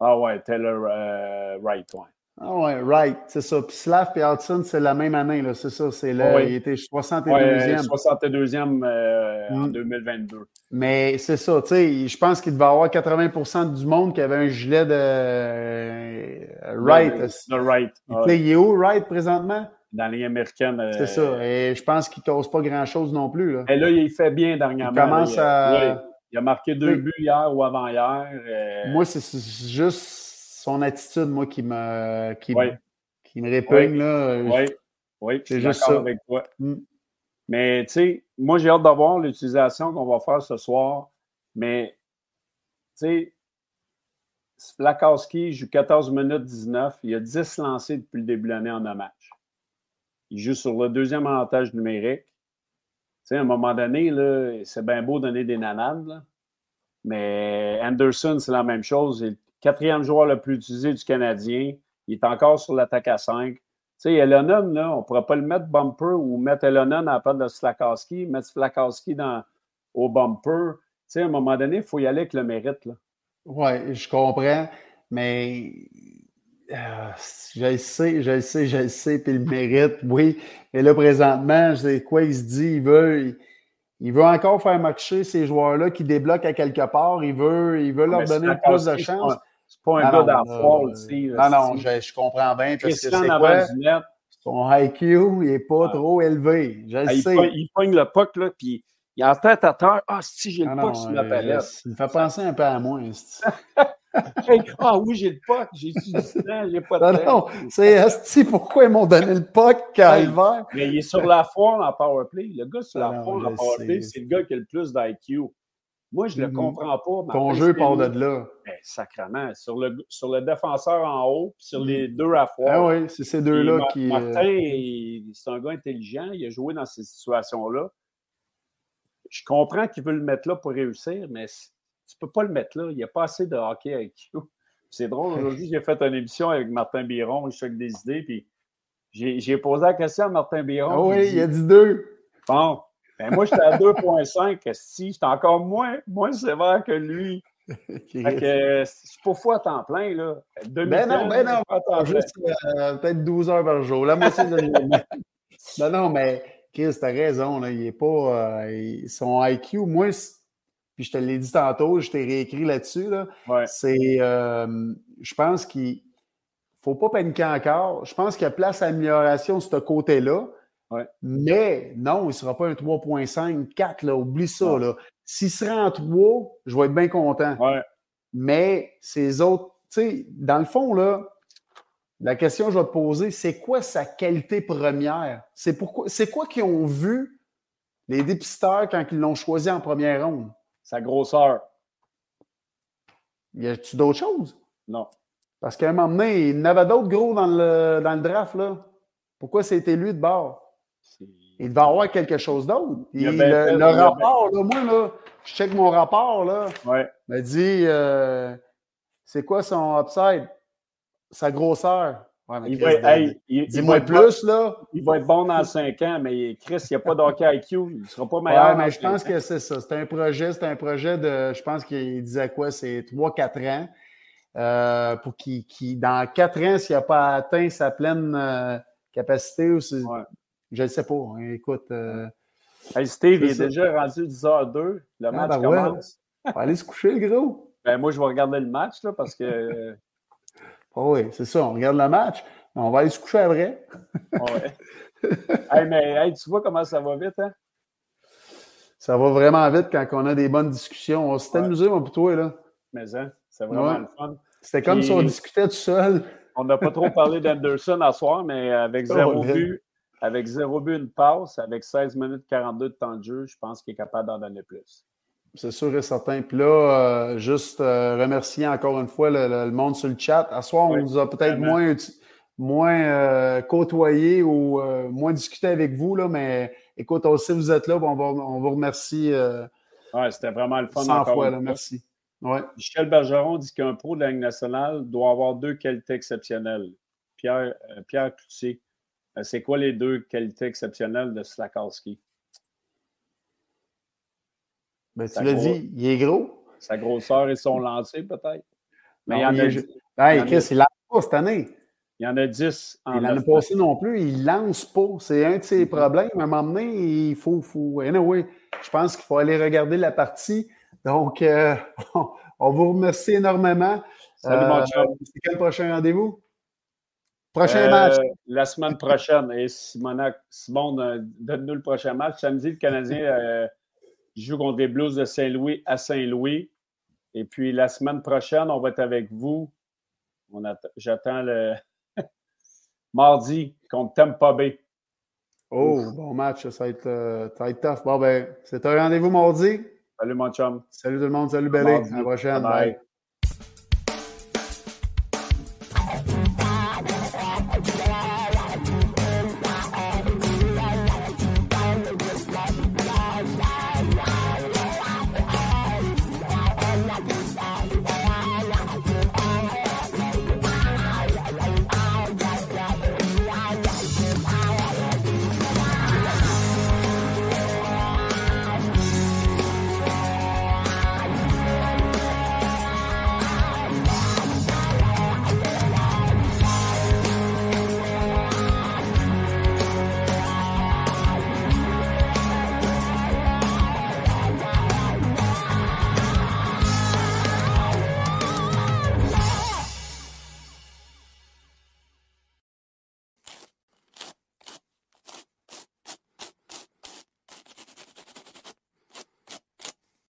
B: Ah ouais, Taylor euh, Wright, ouais.
C: Ah ouais, Wright, c'est ça. Puis Slav et Hudson, c'est la même année, là, c'est ça. C'est là, il était 62e. Ouais,
B: 62e euh, en 2022. Mm.
C: Mais c'est ça, tu sais, je pense qu'il devait y avoir 80% du monde qui avait un gilet de euh, Wright.
B: De Wright.
C: Il est où, Wright, présentement?
B: dans les américaine.
C: C'est ça. Et je pense qu'il ne cause pas grand-chose non plus. Là.
B: Et là, il fait bien dernièrement.
C: Il commence à.
B: Il a marqué deux buts hier ou avant-hier. Euh,
C: moi, c'est juste son attitude, moi, qui me, qui, qui me répugne. Là.
B: Oui, oui, c'est juste ça. avec toi. Mm. Mais, tu sais, moi, j'ai hâte d'avoir l'utilisation qu'on va faire ce soir. Mais, tu sais, Flakowski joue 14 minutes 19. Il a 10 lancés depuis le début de l'année en un match. Il joue sur le deuxième avantage numérique. Tu sais, à un moment donné, c'est bien beau donner des nanades, mais Anderson, c'est la même chose. Il quatrième joueur le plus utilisé du Canadien. Il est encore sur l'attaque à 5. Tu sais, Elonon, là, on ne pourrait pas le mettre bumper ou mettre Elonon à la place de Slakowski, mettre Slakowski dans, au bumper. Tu sais, à un moment donné, il faut y aller avec le mérite. Là.
C: Oui, je comprends, mais euh, je le sais, je le sais, je le sais, puis le mérite, oui. Mais là, présentement, je sais quoi, il se dit, il veut, il, veut encore faire marcher ces joueurs-là qui débloquent à quelque part. Il veut, il veut leur donner plus de chance.
B: C'est pas un gars d'enfort aussi.
C: Non, non, je, comprends bien. Parce que quoi? Son IQ, il n'est pas trop élevé. Je le
B: ah,
C: sais.
B: Il pogne le puck, là, puis il est en tête à terre. Ah, si, j'ai le ah puck sur la palette.
C: Il me fait penser un peu à moi. (laughs)
B: ah oui, j'ai le puck, j'ai du (laughs) temps, j'ai pas de
C: temps. Non, c'est Asti, pourquoi ils m'ont donné le puck, Calvaire?
B: Mais il est sur la foire en powerplay. Le gars sur la ah foire en powerplay, c'est le gars qui a le plus d'IQ. Moi, je ne le mm-hmm. comprends pas.
C: Ton jeu part de là.
B: Ben, sacrement. Sur le, sur le défenseur en haut, puis sur les mm. deux à foire.
C: Ah oui, c'est ces deux-là qui.
B: Martin, euh, c'est un gars intelligent. Il a joué dans ces situations-là je comprends qu'il veut le mettre là pour réussir, mais tu ne peux pas le mettre là. Il n'y a pas assez de hockey avec (laughs) you. C'est drôle, aujourd'hui, j'ai fait une émission avec Martin Biron, il choque des idées, puis j'ai posé la question à Martin Biron.
C: Ah oui, il a dit deux.
B: Bon, ben moi, j'étais à 2,5. Si, j'étais encore moins, moins sévère que lui. Fait que c'est pas fou à temps plein, là.
C: Ben non, ben non, juste euh, peut-être 12 heures par jour. La moitié de Non, non, mais Chris, t'as raison, là, il est pas. Euh, son IQ, moi, puis je te l'ai dit tantôt, je t'ai réécrit là-dessus. Là, C'est. Euh, je pense qu'il ne faut pas paniquer encore. Je pense qu'il y a place à amélioration de ce côté-là. Mais non, il ne sera pas un 3.5, 4, là, oublie ça. S'il sera en 3, je vais être bien content. Mais ces autres, tu sais, dans le fond, là, la question que je vais te poser, c'est quoi sa qualité première? C'est pourquoi c'est quoi qu'ils ont vu les dépisteurs quand ils l'ont choisi en première ronde?
B: Sa grosseur.
C: Y a-tu d'autres choses?
B: Non.
C: Parce qu'à un moment donné, il y en avait d'autres gros dans le, dans le draft, là. Pourquoi c'était lui de bord? Il devait avoir quelque chose d'autre. Le, rapport, là, moi, là, je check mon rapport, là.
B: Ouais.
C: me dit, euh, c'est quoi son upside? sa grosseur.
B: Dis-moi plus, là. Il va être bon dans 5 ans, mais Chris, il n'y a pas d'hockey IQ. Il ne sera pas meilleur.
C: Ouais, mais je pense que c'est ça. C'est un projet, c'est un projet de, je pense qu'il disait quoi, c'est 3-4 ans. Euh, pour qu'il, dans 4 ans, s'il n'a pas atteint sa pleine euh, capacité, ou je ne sais pas. Hein, écoute. Euh,
B: Steve, il est déjà rendu 10h02. Le ah, match ben commence.
C: Ouais. aller se coucher, le gros.
B: Ben, moi, je vais regarder le match là, parce que (laughs)
C: Ah oui, c'est ça. On regarde le match. On va aller se coucher après.
B: ouais. (laughs) mais tu vois comment ça va vite, hein?
C: Ça va vraiment vite quand on a des bonnes discussions. On s'est amusé, mon pour toi, là.
B: Mais hein, c'est vraiment le fun.
C: C'était comme si on discutait tout seul.
B: On n'a pas trop parlé d'Anderson à soir, mais avec (laughs) oh, zéro but, avec zéro but, une passe, avec 16 minutes 42 de temps de jeu, je pense qu'il est capable d'en donner plus.
C: C'est sûr et certain. Puis là, euh, juste euh, remercier encore une fois le, monde sur le chat. À soir, on nous a peut-être moins, moins euh, côtoyé ou moins discuté avec vous, là, mais écoute, aussi vous êtes là, on, va, on vous remercie.
B: oui, c'était vraiment le fun.
C: 100 fois, merci. Ouais.
B: Michel Bergeron dit qu'un pro de la Ligue nationale doit avoir deux qualités exceptionnelles. Pierre, Pierre Cloutier, c'est quoi les deux qualités exceptionnelles de Slakowski?
C: Ben, tu l'as dit, il est gros.
B: Sa grosseur et son lancer, peut-être?
C: Mais il y en a. Hey, Chris, il lance pas cette année.
B: Il y en a 10
C: en L'année passée non plus, il lance pas. C'est un de ses problèmes. À un moment donné, il faut. faut... Anyway, je pense qu'il faut aller regarder la partie. Donc, euh, (laughs) on vous remercie énormément.
B: Salut, mon euh,
C: C'est quel prochain rendez-vous? Prochain euh, match.
B: La semaine prochaine. Et Simon, Simon donne-nous le prochain match. Samedi, le Canadien qui (laughs) joue contre les Blues de Saint-Louis à Saint-Louis. Et puis la semaine prochaine, on va être avec vous. J'attends le (laughs) mardi contre Tampa Bay.
C: Oh, bon match. Ça va être, euh, ça va être tough. Bon, ben, c'est un rendez-vous mardi.
B: Salut, mon chum.
C: Salut tout le monde. Salut, Bélé. À la prochaine. bye.